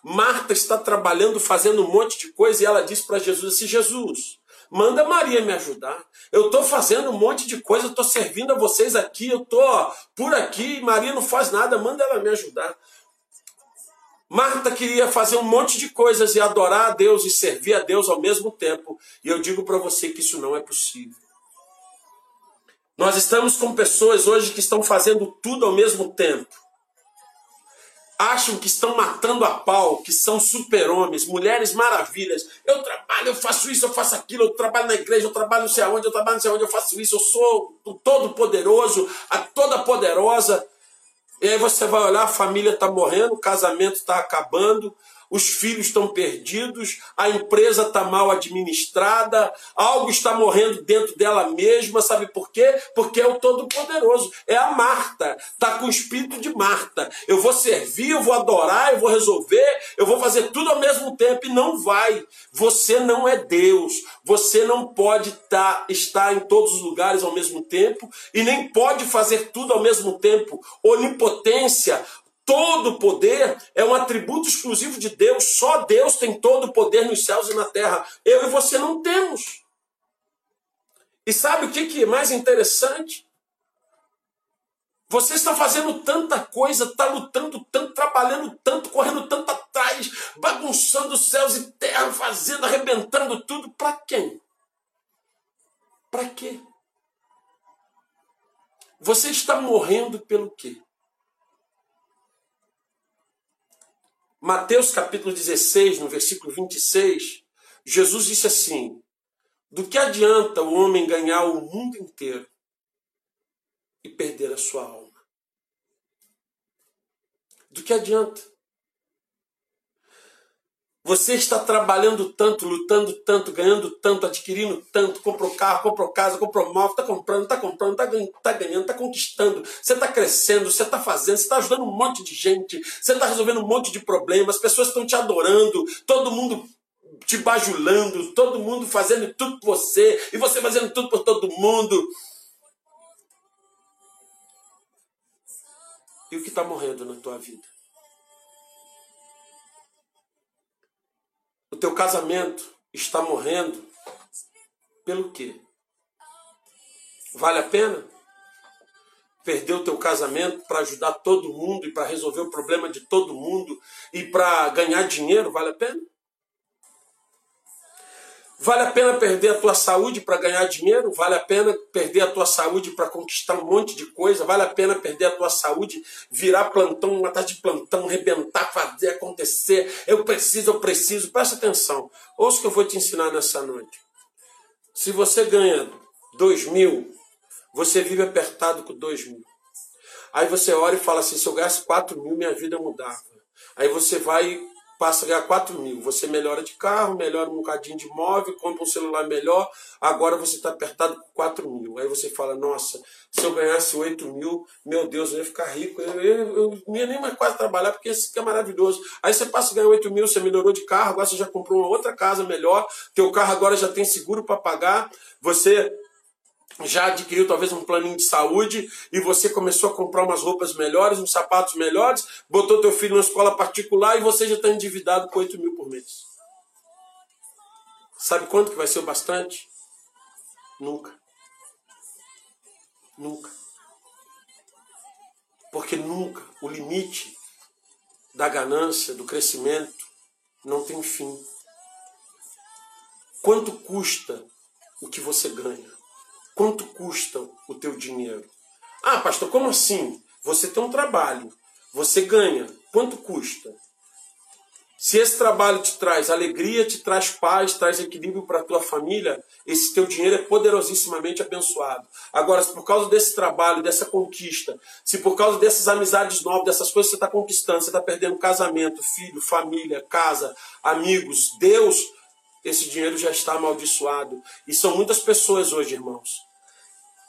Marta está trabalhando, fazendo um monte de coisa, e ela diz para Jesus assim: Jesus, manda Maria me ajudar. Eu estou fazendo um monte de coisa, estou servindo a vocês aqui, eu estou por aqui, Maria não faz nada, manda ela me ajudar. Marta queria fazer um monte de coisas e adorar a Deus e servir a Deus ao mesmo tempo. E eu digo para você que isso não é possível. Nós estamos com pessoas hoje que estão fazendo tudo ao mesmo tempo. Acham que estão matando a pau, que são super-homens, mulheres maravilhas. Eu trabalho, eu faço isso, eu faço aquilo, eu trabalho na igreja, eu trabalho não sei aonde, eu trabalho não sei aonde, eu faço isso, eu sou o todo-poderoso, a toda-poderosa. E aí você vai olhar, a família está morrendo, o casamento está acabando, os filhos estão perdidos, a empresa está mal administrada, algo está morrendo dentro dela mesma, sabe por quê? Porque é o Todo-Poderoso, é a Marta, está com o espírito de Marta. Eu vou servir, eu vou adorar, eu vou resolver, eu vou fazer tudo ao mesmo tempo e não vai. Você não é Deus, você não pode tá, estar em todos os lugares ao mesmo tempo e nem pode fazer tudo ao mesmo tempo. Onipotência, Todo poder é um atributo exclusivo de Deus. Só Deus tem todo o poder nos céus e na terra. Eu e você não temos. E sabe o que é mais interessante? Você está fazendo tanta coisa, está lutando tanto, trabalhando tanto, correndo tanto atrás, bagunçando céus e terra, fazendo, arrebentando tudo. Para quem? Para quê? Você está morrendo pelo quê? Mateus capítulo 16, no versículo 26, Jesus disse assim: Do que adianta o homem ganhar o mundo inteiro e perder a sua alma? Do que adianta? Você está trabalhando tanto, lutando tanto, ganhando tanto, adquirindo tanto, comprou carro, comprou casa, comprou móvel, está comprando, está comprando, está ganhando, está está conquistando. Você está crescendo, você está fazendo, você está ajudando um monte de gente, você está resolvendo um monte de problemas, as pessoas estão te adorando, todo mundo te bajulando, todo mundo fazendo tudo por você, e você fazendo tudo por todo mundo. E o que está morrendo na tua vida? Teu casamento está morrendo pelo quê? Vale a pena? Perder o teu casamento para ajudar todo mundo e para resolver o problema de todo mundo e para ganhar dinheiro, vale a pena? Vale a pena perder a tua saúde para ganhar dinheiro? Vale a pena perder a tua saúde para conquistar um monte de coisa? Vale a pena perder a tua saúde, virar plantão, matar de plantão, rebentar, fazer acontecer? Eu preciso, eu preciso. Presta atenção. Ouça o que eu vou te ensinar nessa noite. Se você ganha dois mil, você vive apertado com dois mil. Aí você olha e fala assim: se eu ganhasse quatro mil, minha vida mudava. Aí você vai passa a ganhar 4 mil. Você melhora de carro, melhora um bocadinho de móvel, compra um celular melhor, agora você está apertado com 4 mil. Aí você fala, nossa, se eu ganhasse 8 mil, meu Deus, eu ia ficar rico, eu, eu, eu não ia nem mais quase trabalhar, porque isso é maravilhoso. Aí você passa a ganhar 8 mil, você melhorou de carro, agora você já comprou uma outra casa melhor, teu carro agora já tem seguro para pagar, você já adquiriu talvez um planinho de saúde e você começou a comprar umas roupas melhores, uns sapatos melhores, botou teu filho na escola particular e você já está endividado com 8 mil por mês. Sabe quanto que vai ser o bastante? Nunca. Nunca. Porque nunca o limite da ganância, do crescimento, não tem fim. Quanto custa o que você ganha? Quanto custa o teu dinheiro? Ah, pastor, como assim? Você tem um trabalho, você ganha. Quanto custa? Se esse trabalho te traz alegria, te traz paz, traz equilíbrio para a tua família, esse teu dinheiro é poderosíssimamente abençoado. Agora, se por causa desse trabalho, dessa conquista, se por causa dessas amizades novas, dessas coisas que você está conquistando, você está perdendo casamento, filho, família, casa, amigos, Deus esse dinheiro já está amaldiçoado. E são muitas pessoas hoje, irmãos,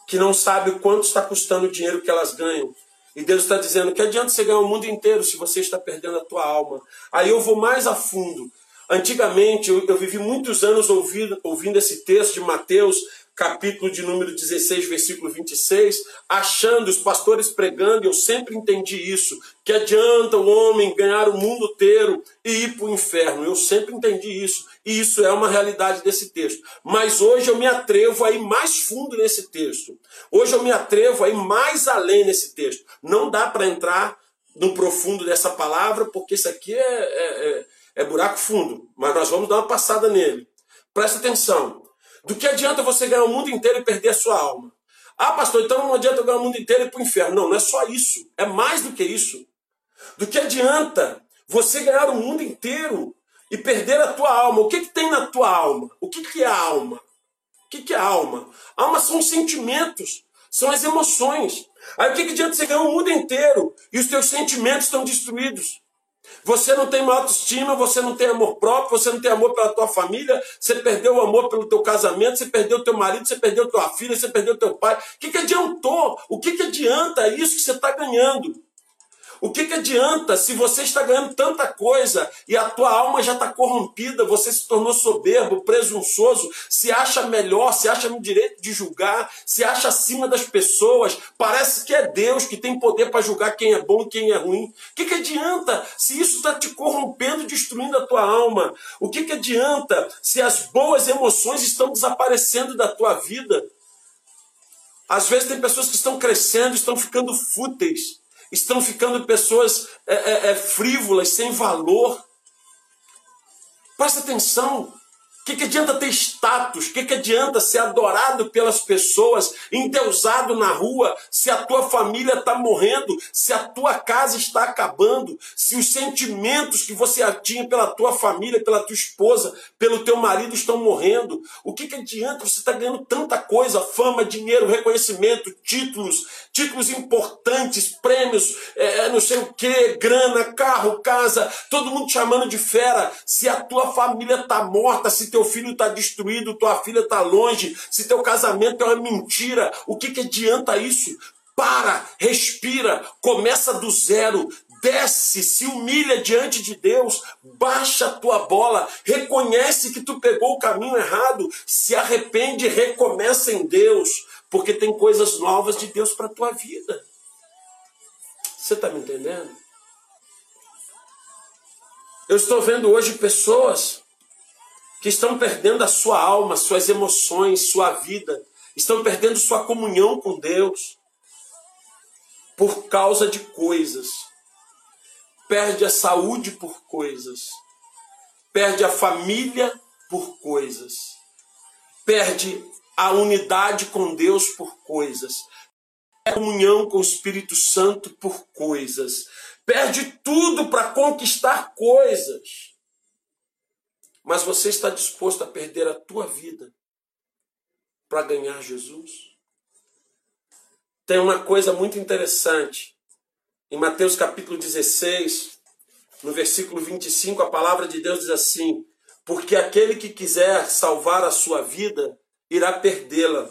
que não sabem quanto está custando o dinheiro que elas ganham. E Deus está dizendo que adianta você ganhar o mundo inteiro se você está perdendo a tua alma. Aí eu vou mais a fundo. Antigamente, eu, eu vivi muitos anos ouvindo, ouvindo esse texto de Mateus capítulo de número 16, versículo 26, achando os pastores pregando, eu sempre entendi isso, que adianta o homem ganhar o mundo inteiro e ir para o inferno. Eu sempre entendi isso. E isso é uma realidade desse texto. Mas hoje eu me atrevo a ir mais fundo nesse texto. Hoje eu me atrevo a ir mais além nesse texto. Não dá para entrar no profundo dessa palavra, porque isso aqui é, é, é, é buraco fundo. Mas nós vamos dar uma passada nele. Presta atenção. Do que adianta você ganhar o mundo inteiro e perder a sua alma? Ah, pastor, então não adianta eu ganhar o mundo inteiro e ir para o inferno. Não, não é só isso. É mais do que isso. Do que adianta você ganhar o mundo inteiro e perder a tua alma? O que, que tem na tua alma? O que, que é a alma? O que, que é a alma? A alma são os sentimentos, são as emoções. Aí o que, que adianta você ganhar o mundo inteiro e os teus sentimentos estão destruídos? Você não tem uma autoestima, você não tem amor próprio, você não tem amor pela tua família, você perdeu o amor pelo teu casamento, você perdeu o teu marido, você perdeu tua filha, você perdeu teu pai. O que, que adiantou? O que, que adianta isso que você está ganhando? O que, que adianta se você está ganhando tanta coisa e a tua alma já está corrompida, você se tornou soberbo, presunçoso, se acha melhor, se acha no direito de julgar, se acha acima das pessoas, parece que é Deus que tem poder para julgar quem é bom e quem é ruim. O que, que adianta se isso está te corrompendo, destruindo a tua alma? O que, que adianta se as boas emoções estão desaparecendo da tua vida? Às vezes tem pessoas que estão crescendo, estão ficando fúteis estão ficando pessoas é, é, é, frívolas, sem valor. Presta atenção. O que, que adianta ter status? O que, que adianta ser adorado pelas pessoas, endeusado na rua, se a tua família está morrendo, se a tua casa está acabando, se os sentimentos que você tinha pela tua família, pela tua esposa, pelo teu marido estão morrendo? O que, que adianta você estar tá ganhando tanta coisa, fama, dinheiro, reconhecimento, títulos, títulos importantes, prêmios, é, não sei o que, grana, carro, casa, todo mundo chamando de fera, se a tua família está morta, se teu filho está destruído, tua filha está longe, se teu casamento é uma mentira, o que, que adianta isso? Para, respira, começa do zero, desce, se humilha diante de Deus, baixa a tua bola, reconhece que tu pegou o caminho errado, se arrepende, recomeça em Deus, porque tem coisas novas de Deus para a tua vida. Você está me entendendo? Eu estou vendo hoje pessoas que estão perdendo a sua alma, suas emoções, sua vida, estão perdendo sua comunhão com Deus por causa de coisas. Perde a saúde por coisas. Perde a família por coisas. Perde a unidade com Deus por coisas. A comunhão com o Espírito Santo por coisas. Perde tudo para conquistar coisas mas você está disposto a perder a tua vida para ganhar Jesus? Tem uma coisa muito interessante. Em Mateus capítulo 16, no versículo 25, a palavra de Deus diz assim: Porque aquele que quiser salvar a sua vida, irá perdê-la.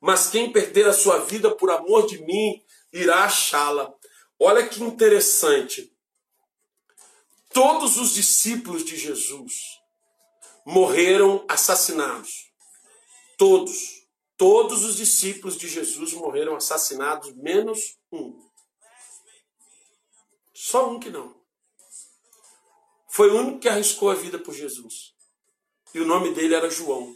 Mas quem perder a sua vida por amor de mim, irá achá-la. Olha que interessante. Todos os discípulos de Jesus, morreram assassinados. Todos. Todos os discípulos de Jesus morreram assassinados, menos um. Só um que não. Foi o único que arriscou a vida por Jesus. E o nome dele era João.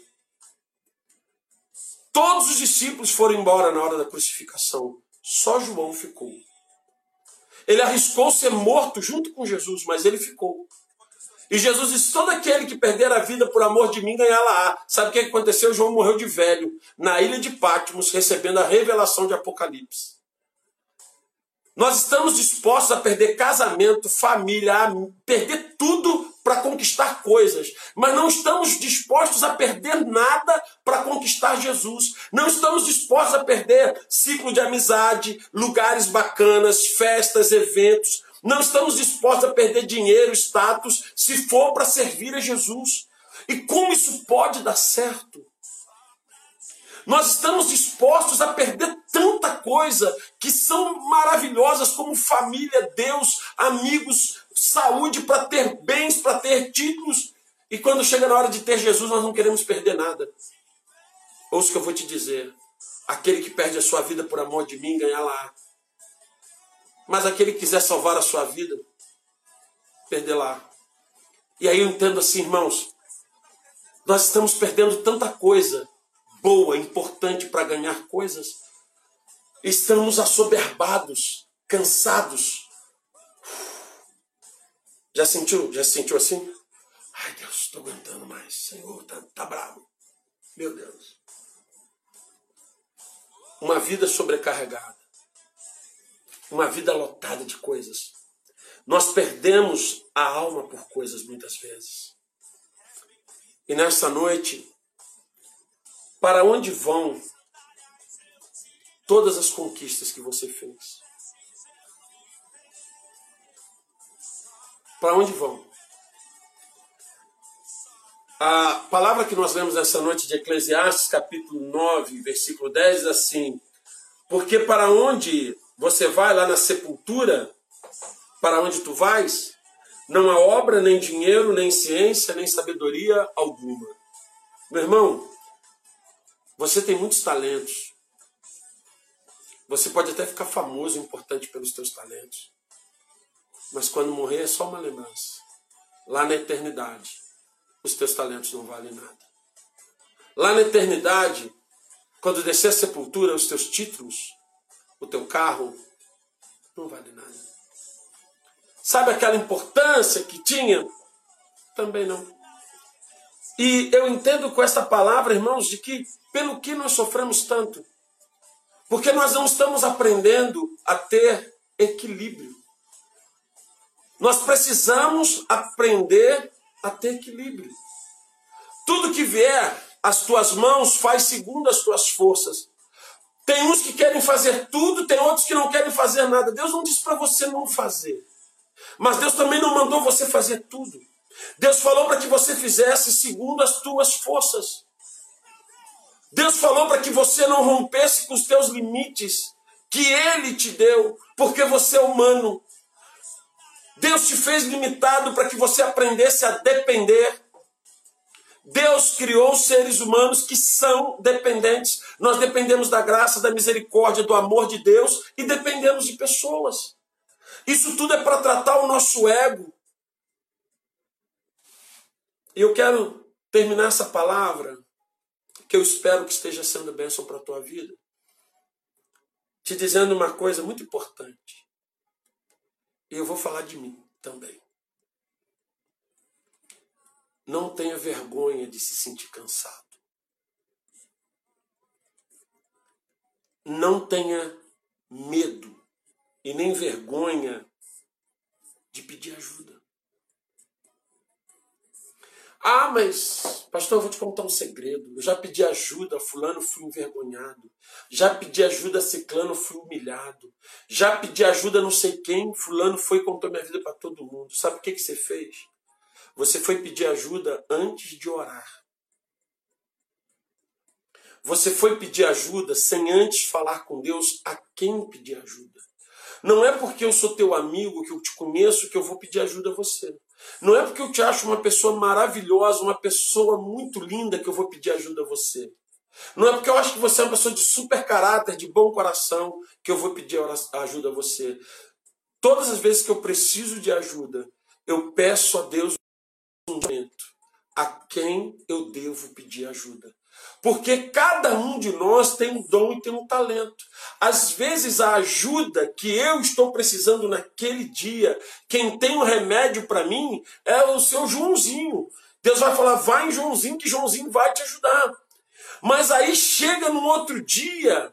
Todos os discípulos foram embora na hora da crucificação. Só João ficou. Ele arriscou ser morto junto com Jesus, mas ele ficou. E Jesus disse: todo aquele que perder a vida por amor de mim ganhá-la. Sabe o que aconteceu? João morreu de velho, na ilha de Patmos, recebendo a revelação de Apocalipse. Nós estamos dispostos a perder casamento, família, perder tudo para conquistar coisas, mas não estamos dispostos a perder nada para conquistar Jesus. Não estamos dispostos a perder ciclo de amizade, lugares bacanas, festas, eventos, não estamos dispostos a perder dinheiro, status, se for para servir a Jesus. E como isso pode dar certo? Nós estamos dispostos a perder tanta coisa que são maravilhosas, como família, Deus, amigos, saúde, para ter bens, para ter títulos. E quando chega na hora de ter Jesus, nós não queremos perder nada. Ouça o que eu vou te dizer. Aquele que perde a sua vida por amor de mim, ganha lá. Mas aquele que quiser salvar a sua vida, perderá. E aí eu entendo assim, irmãos, nós estamos perdendo tanta coisa boa, importante para ganhar coisas. Estamos assoberbados, cansados. Já sentiu? Já sentiu assim? Ai, Deus, estou aguentando mais. Senhor, tá, tá bravo. Meu Deus. Uma vida sobrecarregada uma vida lotada de coisas. Nós perdemos a alma por coisas muitas vezes. E nesta noite, para onde vão todas as conquistas que você fez? Para onde vão? A palavra que nós lemos nessa noite de Eclesiastes, capítulo 9, versículo 10, assim: Porque para onde você vai lá na sepultura, para onde tu vais, não há obra, nem dinheiro, nem ciência, nem sabedoria alguma. Meu irmão, você tem muitos talentos. Você pode até ficar famoso, importante pelos teus talentos. Mas quando morrer é só uma lembrança. Lá na eternidade, os teus talentos não valem nada. Lá na eternidade, quando descer a sepultura, os teus títulos o teu carro, não vale nada. Sabe aquela importância que tinha? Também não. E eu entendo com esta palavra, irmãos, de que pelo que nós sofremos tanto, porque nós não estamos aprendendo a ter equilíbrio. Nós precisamos aprender a ter equilíbrio. Tudo que vier às tuas mãos faz segundo as tuas forças. Tem uns que querem fazer tudo, tem outros que não querem fazer nada. Deus não disse para você não fazer. Mas Deus também não mandou você fazer tudo. Deus falou para que você fizesse segundo as tuas forças. Deus falou para que você não rompesse com os teus limites que Ele te deu, porque você é humano. Deus te fez limitado para que você aprendesse a depender. Deus criou seres humanos que são dependentes. Nós dependemos da graça, da misericórdia, do amor de Deus e dependemos de pessoas. Isso tudo é para tratar o nosso ego. E eu quero terminar essa palavra, que eu espero que esteja sendo bênção para a tua vida, te dizendo uma coisa muito importante. E eu vou falar de mim também. Não tenha vergonha de se sentir cansado. Não tenha medo e nem vergonha de pedir ajuda. Ah, mas, pastor, eu vou te contar um segredo. Eu já pedi ajuda a fulano, fui envergonhado. Já pedi ajuda a ciclano, fui humilhado. Já pedi ajuda a não sei quem, fulano foi e contou minha vida para todo mundo. Sabe o que, que você fez? Você foi pedir ajuda antes de orar. Você foi pedir ajuda sem antes falar com Deus a quem pedir ajuda. Não é porque eu sou teu amigo, que eu te conheço, que eu vou pedir ajuda a você. Não é porque eu te acho uma pessoa maravilhosa, uma pessoa muito linda, que eu vou pedir ajuda a você. Não é porque eu acho que você é uma pessoa de super caráter, de bom coração, que eu vou pedir ajuda a você. Todas as vezes que eu preciso de ajuda, eu peço a Deus a quem eu devo pedir ajuda. Porque cada um de nós tem um dom e tem um talento. Às vezes a ajuda que eu estou precisando naquele dia, quem tem o um remédio para mim é o seu Joãozinho. Deus vai falar, vai em Joãozinho, que Joãozinho vai te ajudar. Mas aí chega num outro dia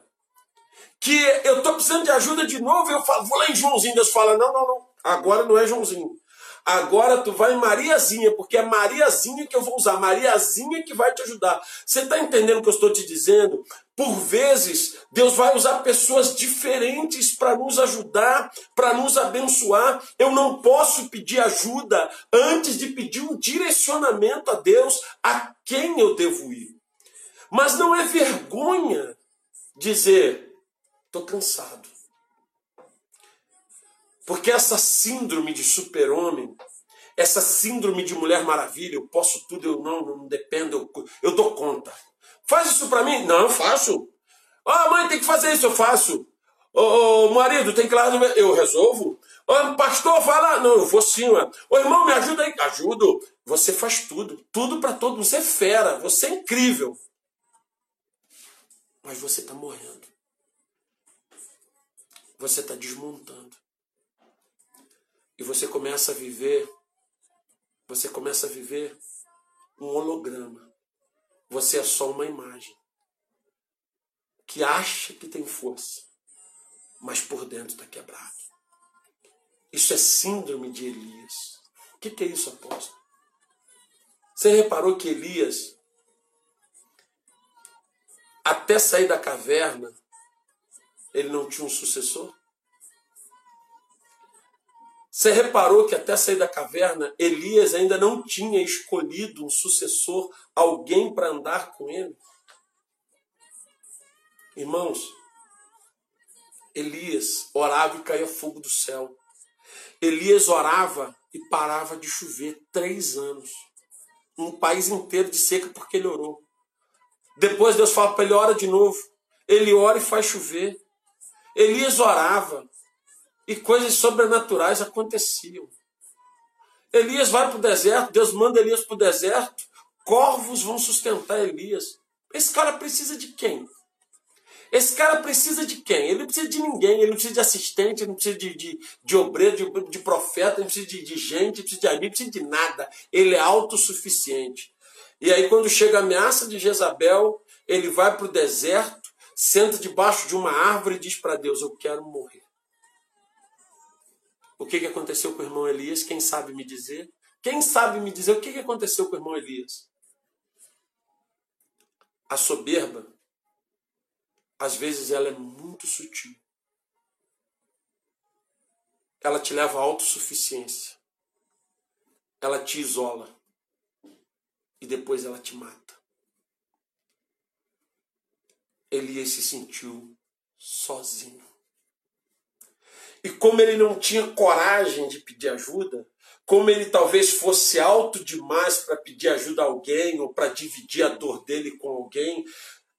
que eu estou precisando de ajuda de novo, eu falo, vou lá em Joãozinho. Deus fala, não, não, não, agora não é Joãozinho. Agora tu vai Mariazinha, porque é Mariazinha que eu vou usar, Mariazinha que vai te ajudar. Você está entendendo o que eu estou te dizendo? Por vezes, Deus vai usar pessoas diferentes para nos ajudar, para nos abençoar. Eu não posso pedir ajuda antes de pedir um direcionamento a Deus a quem eu devo ir. Mas não é vergonha dizer, estou cansado. Porque essa síndrome de super-homem, essa síndrome de mulher maravilha, eu posso tudo, eu não, não dependo, eu, eu dou conta. Faz isso para mim? Não, eu faço. Ah, mãe, tem que fazer isso, eu faço. Ô, marido, tem que lá, eu resolvo. Ô, pastor, vai lá. Não, eu vou sim. Ô, oh, irmão, me ajuda aí. Ajudo. Você faz tudo. Tudo para todo mundo. Você é fera. Você é incrível. Mas você está morrendo. Você está desmontando. E você começa a viver, você começa a viver um holograma. Você é só uma imagem que acha que tem força, mas por dentro está quebrado. Isso é síndrome de Elias. O que, que é isso, apóstolo? Você reparou que Elias, até sair da caverna, ele não tinha um sucessor? Você reparou que até sair da caverna, Elias ainda não tinha escolhido um sucessor, alguém para andar com ele? Irmãos, Elias orava e caía fogo do céu. Elias orava e parava de chover três anos. Um país inteiro de seca porque ele orou. Depois Deus fala para ele: ora de novo. Ele ora e faz chover. Elias orava e coisas sobrenaturais aconteciam. Elias vai para o deserto, Deus manda Elias para o deserto, corvos vão sustentar Elias. Esse cara precisa de quem? Esse cara precisa de quem? Ele não precisa de ninguém, ele não precisa de assistente, ele não precisa de, de, de obreiro, de, de profeta, ele não precisa de, de gente, ele precisa de amigo, não precisa de nada. Ele é autossuficiente. E aí, quando chega a ameaça de Jezabel, ele vai para o deserto, senta debaixo de uma árvore e diz para Deus: Eu quero morrer. O que, que aconteceu com o irmão Elias? Quem sabe me dizer? Quem sabe me dizer o que, que aconteceu com o irmão Elias? A soberba, às vezes, ela é muito sutil. Ela te leva à autossuficiência. Ela te isola. E depois ela te mata. Elias se sentiu sozinho. E como ele não tinha coragem de pedir ajuda, como ele talvez fosse alto demais para pedir ajuda a alguém ou para dividir a dor dele com alguém,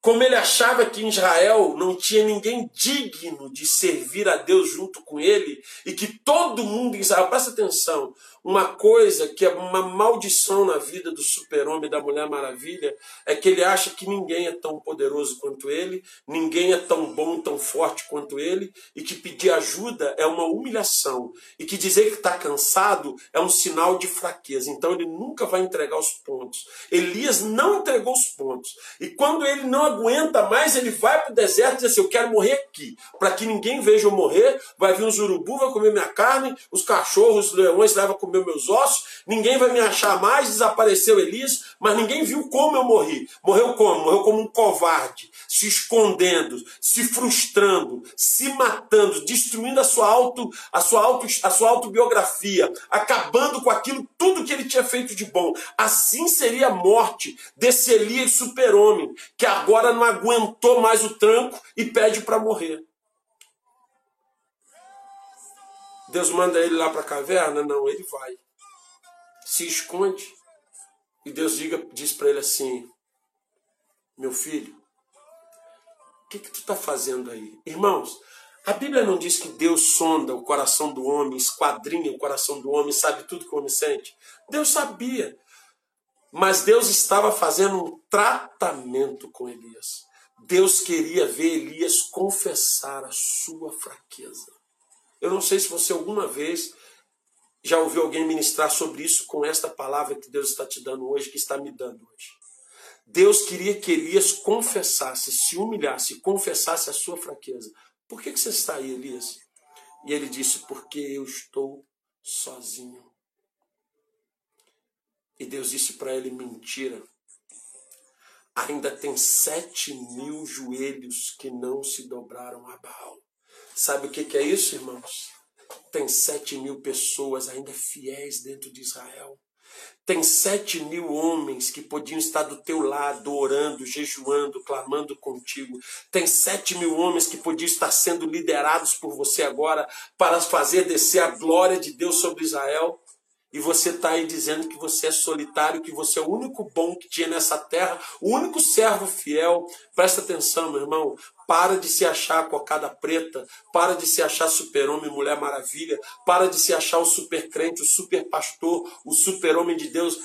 como ele achava que em Israel não tinha ninguém digno de servir a Deus junto com ele e que todo mundo em Israel, presta atenção, uma coisa que é uma maldição na vida do super-homem da Mulher Maravilha é que ele acha que ninguém é tão poderoso quanto ele, ninguém é tão bom, tão forte quanto ele, e que pedir ajuda é uma humilhação, e que dizer que está cansado é um sinal de fraqueza. Então ele nunca vai entregar os pontos. Elias não entregou os pontos. E quando ele não aguenta mais, ele vai para o deserto e diz assim: Eu quero morrer aqui, para que ninguém veja eu morrer. Vai vir uns urubu, vai comer minha carne, os cachorros, os leões levam comer comer meus ossos, ninguém vai me achar mais, desapareceu Elias, mas ninguém viu como eu morri. Morreu como? Morreu como um covarde, se escondendo, se frustrando, se matando, destruindo a sua auto, a sua auto, a sua autobiografia, acabando com aquilo tudo que ele tinha feito de bom. Assim seria a morte desse Elias super-homem, que agora não aguentou mais o tranco e pede para morrer. Deus manda ele lá para a caverna? Não, ele vai. Se esconde. E Deus diga, diz para ele assim: Meu filho, o que, que tu está fazendo aí? Irmãos, a Bíblia não diz que Deus sonda o coração do homem, esquadrinha o coração do homem, sabe tudo que o homem sente. Deus sabia. Mas Deus estava fazendo um tratamento com Elias. Deus queria ver Elias confessar a sua fraqueza. Eu não sei se você alguma vez já ouviu alguém ministrar sobre isso com esta palavra que Deus está te dando hoje, que está me dando hoje. Deus queria que Elias confessasse, se humilhasse, confessasse a sua fraqueza. Por que, que você está aí, Elias? E ele disse: Porque eu estou sozinho. E Deus disse para ele: Mentira. Ainda tem sete mil joelhos que não se dobraram a Baal. Sabe o que, que é isso, irmãos? Tem sete mil pessoas ainda fiéis dentro de Israel. Tem sete mil homens que podiam estar do teu lado, orando, jejuando, clamando contigo. Tem sete mil homens que podiam estar sendo liderados por você agora para fazer descer a glória de Deus sobre Israel. E você está aí dizendo que você é solitário, que você é o único bom que tinha nessa terra, o único servo fiel. Presta atenção, meu irmão. Para de se achar cocada preta, para de se achar super-homem, mulher maravilha, para de se achar o super crente, o super pastor, o super-homem de Deus.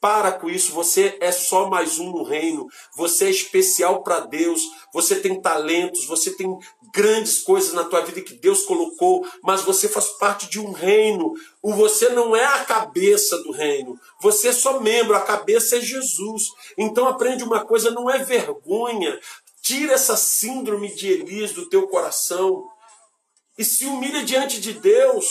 Para com isso, você é só mais um no reino, você é especial para Deus, você tem talentos, você tem grandes coisas na tua vida que Deus colocou, mas você faz parte de um reino. Você não é a cabeça do reino, você é só membro, a cabeça é Jesus. Então aprende uma coisa, não é vergonha Tira essa síndrome de Elias do teu coração e se humilha diante de Deus.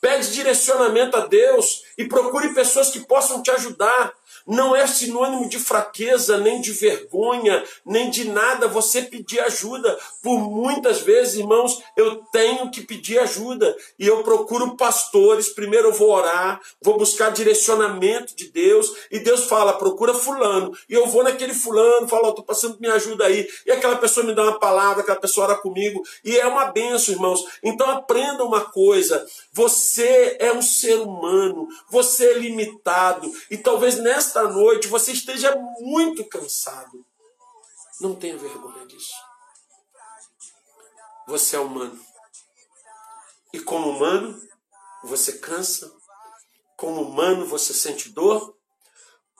Pede direcionamento a Deus e procure pessoas que possam te ajudar não é sinônimo de fraqueza, nem de vergonha, nem de nada você pedir ajuda. Por muitas vezes, irmãos, eu tenho que pedir ajuda e eu procuro pastores. Primeiro eu vou orar, vou buscar direcionamento de Deus e Deus fala: procura Fulano. E eu vou naquele Fulano, falo: estou passando, me ajuda aí. E aquela pessoa me dá uma palavra, aquela pessoa ora comigo e é uma benção, irmãos. Então aprenda uma coisa: você é um ser humano, você é limitado e talvez nesta esta noite você esteja muito cansado. Não tenha vergonha disso. Você é humano. E como humano, você cansa. Como humano, você sente dor.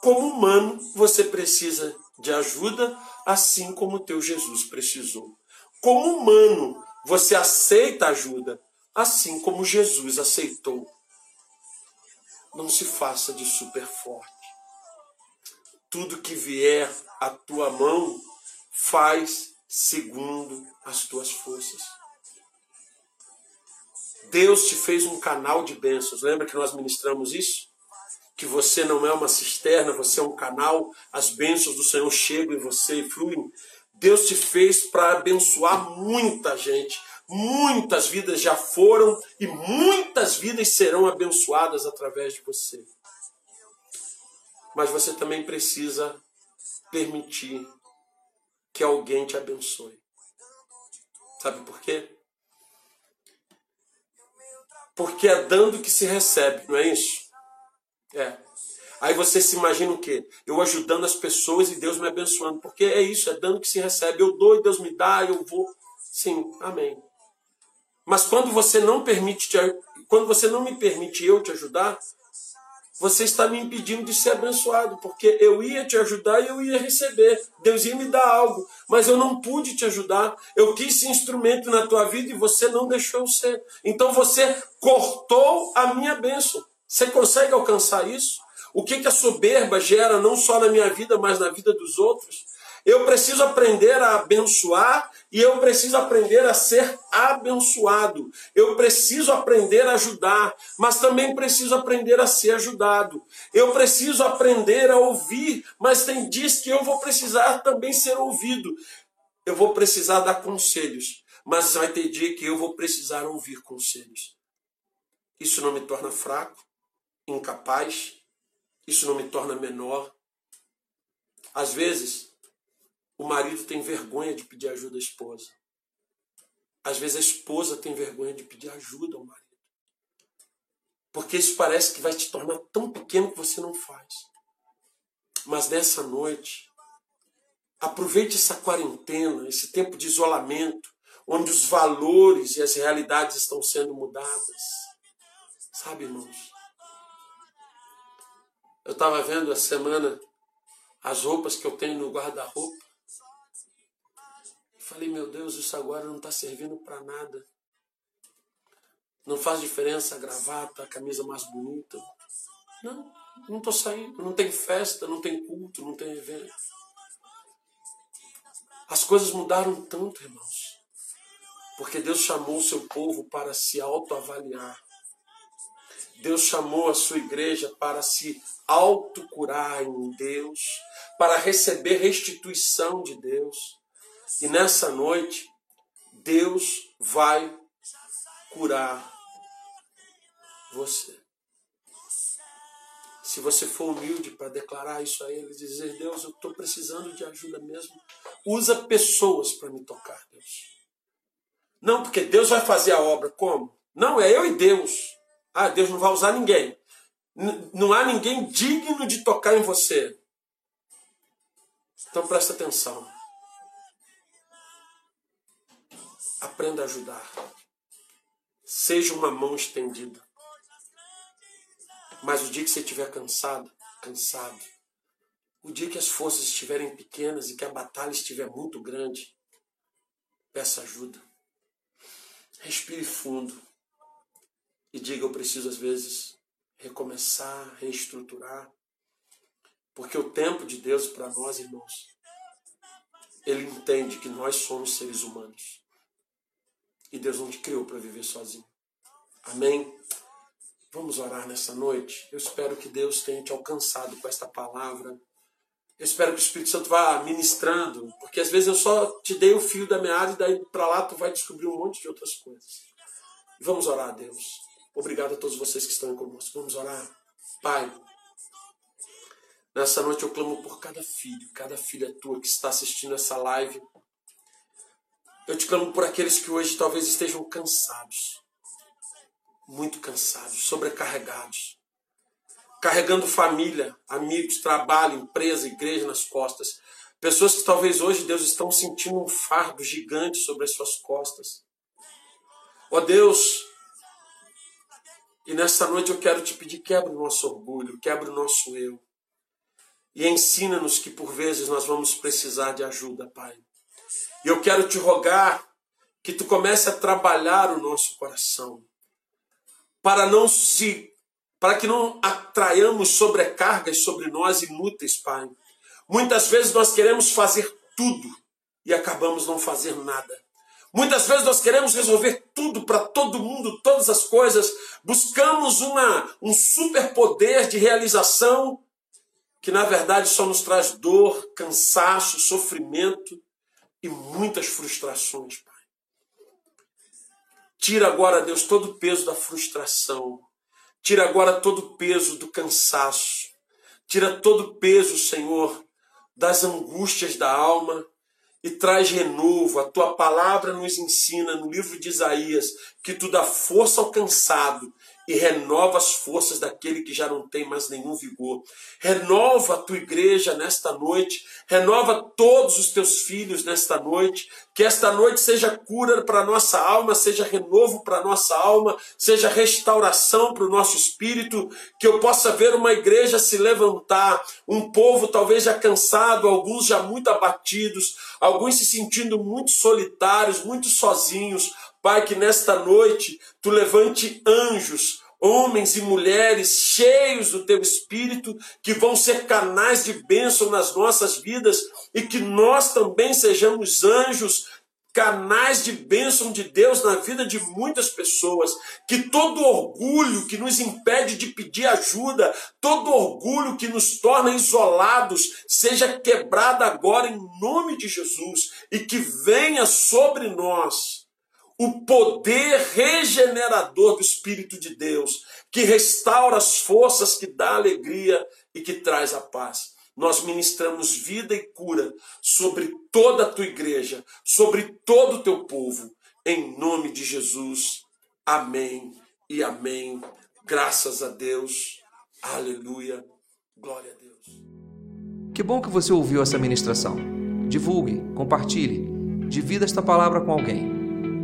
Como humano, você precisa de ajuda, assim como teu Jesus precisou. Como humano, você aceita ajuda, assim como Jesus aceitou. Não se faça de super forte. Tudo que vier à tua mão, faz segundo as tuas forças. Deus te fez um canal de bênçãos. Lembra que nós ministramos isso? Que você não é uma cisterna, você é um canal. As bênçãos do Senhor chegam em você e fluem. Deus te fez para abençoar muita gente. Muitas vidas já foram e muitas vidas serão abençoadas através de você. Mas você também precisa permitir que alguém te abençoe. Sabe por quê? Porque é dando que se recebe, não é isso? É. Aí você se imagina o quê? Eu ajudando as pessoas e Deus me abençoando. Porque é isso, é dando que se recebe. Eu dou e Deus me dá, eu vou. Sim, amém. Mas quando você não permite, te, quando você não me permite eu te ajudar, você está me impedindo de ser abençoado, porque eu ia te ajudar e eu ia receber. Deus ia me dar algo, mas eu não pude te ajudar. Eu quis ser instrumento na tua vida e você não deixou ser. Então você cortou a minha bênção. Você consegue alcançar isso? O que, que a soberba gera não só na minha vida, mas na vida dos outros? Eu preciso aprender a abençoar e eu preciso aprender a ser abençoado. Eu preciso aprender a ajudar, mas também preciso aprender a ser ajudado. Eu preciso aprender a ouvir, mas tem dias que eu vou precisar também ser ouvido. Eu vou precisar dar conselhos, mas vai ter dia que eu vou precisar ouvir conselhos. Isso não me torna fraco, incapaz, isso não me torna menor. Às vezes, o marido tem vergonha de pedir ajuda à esposa. Às vezes a esposa tem vergonha de pedir ajuda ao marido. Porque isso parece que vai te tornar tão pequeno que você não faz. Mas nessa noite, aproveite essa quarentena, esse tempo de isolamento, onde os valores e as realidades estão sendo mudadas. Sabe, irmãos? Eu estava vendo a semana as roupas que eu tenho no guarda-roupa. Falei, meu Deus, isso agora não está servindo para nada. Não faz diferença a gravata, a camisa mais bonita. Não, não estou saindo. Não tem festa, não tem culto, não tem evento. As coisas mudaram tanto, irmãos. Porque Deus chamou o seu povo para se autoavaliar. Deus chamou a sua igreja para se autocurar em Deus, para receber restituição de Deus. E nessa noite, Deus vai curar você. Se você for humilde para declarar isso a Ele, dizer: Deus, eu estou precisando de ajuda mesmo, usa pessoas para me tocar, Deus. Não, porque Deus vai fazer a obra. Como? Não, é eu e Deus. Ah, Deus não vai usar ninguém. Não há ninguém digno de tocar em você. Então presta atenção. Aprenda a ajudar. Seja uma mão estendida. Mas o dia que você estiver cansado, cansado, o dia que as forças estiverem pequenas e que a batalha estiver muito grande, peça ajuda. Respire fundo e diga: Eu preciso, às vezes, recomeçar, reestruturar. Porque o tempo de Deus para nós, irmãos, Ele entende que nós somos seres humanos. E Deus não te criou para viver sozinho. Amém? Vamos orar nessa noite. Eu espero que Deus tenha te alcançado com esta palavra. Eu espero que o Espírito Santo vá ministrando, porque às vezes eu só te dei o fio da meada e daí para lá tu vai descobrir um monte de outras coisas. Vamos orar a Deus. Obrigado a todos vocês que estão conosco. Vamos orar. Pai, nessa noite eu clamo por cada filho, cada filha tua que está assistindo essa live eu te clamo por aqueles que hoje talvez estejam cansados, muito cansados, sobrecarregados, carregando família, amigos, trabalho, empresa, igreja nas costas. Pessoas que talvez hoje, Deus, estão sentindo um fardo gigante sobre as suas costas. Ó oh, Deus, e nessa noite eu quero te pedir, quebra o nosso orgulho, quebra o nosso eu. E ensina-nos que por vezes nós vamos precisar de ajuda, Pai. E eu quero te rogar que tu comece a trabalhar o nosso coração para não se para que não atraiamos sobrecargas sobre nós inúteis, Pai. Muitas vezes nós queremos fazer tudo e acabamos não fazendo nada. Muitas vezes nós queremos resolver tudo para todo mundo, todas as coisas, buscamos uma, um superpoder de realização que na verdade só nos traz dor, cansaço, sofrimento e muitas frustrações, Pai. Tira agora, Deus, todo o peso da frustração. Tira agora todo o peso do cansaço. Tira todo o peso, Senhor, das angústias da alma e traz renovo. A tua palavra nos ensina no livro de Isaías que tu dá força ao cansado e renova as forças daquele que já não tem mais nenhum vigor. Renova a tua igreja nesta noite, renova todos os teus filhos nesta noite, que esta noite seja cura para a nossa alma, seja renovo para a nossa alma, seja restauração para o nosso espírito, que eu possa ver uma igreja se levantar, um povo talvez já cansado, alguns já muito abatidos, alguns se sentindo muito solitários, muito sozinhos, Pai, que nesta noite tu levante anjos, homens e mulheres cheios do teu espírito, que vão ser canais de bênção nas nossas vidas e que nós também sejamos anjos, canais de bênção de Deus na vida de muitas pessoas. Que todo orgulho que nos impede de pedir ajuda, todo orgulho que nos torna isolados, seja quebrado agora em nome de Jesus e que venha sobre nós o poder regenerador do Espírito de Deus, que restaura as forças, que dá alegria e que traz a paz. Nós ministramos vida e cura sobre toda a tua igreja, sobre todo o teu povo, em nome de Jesus. Amém e amém. Graças a Deus. Aleluia. Glória a Deus. Que bom que você ouviu essa ministração. Divulgue, compartilhe, divida esta palavra com alguém.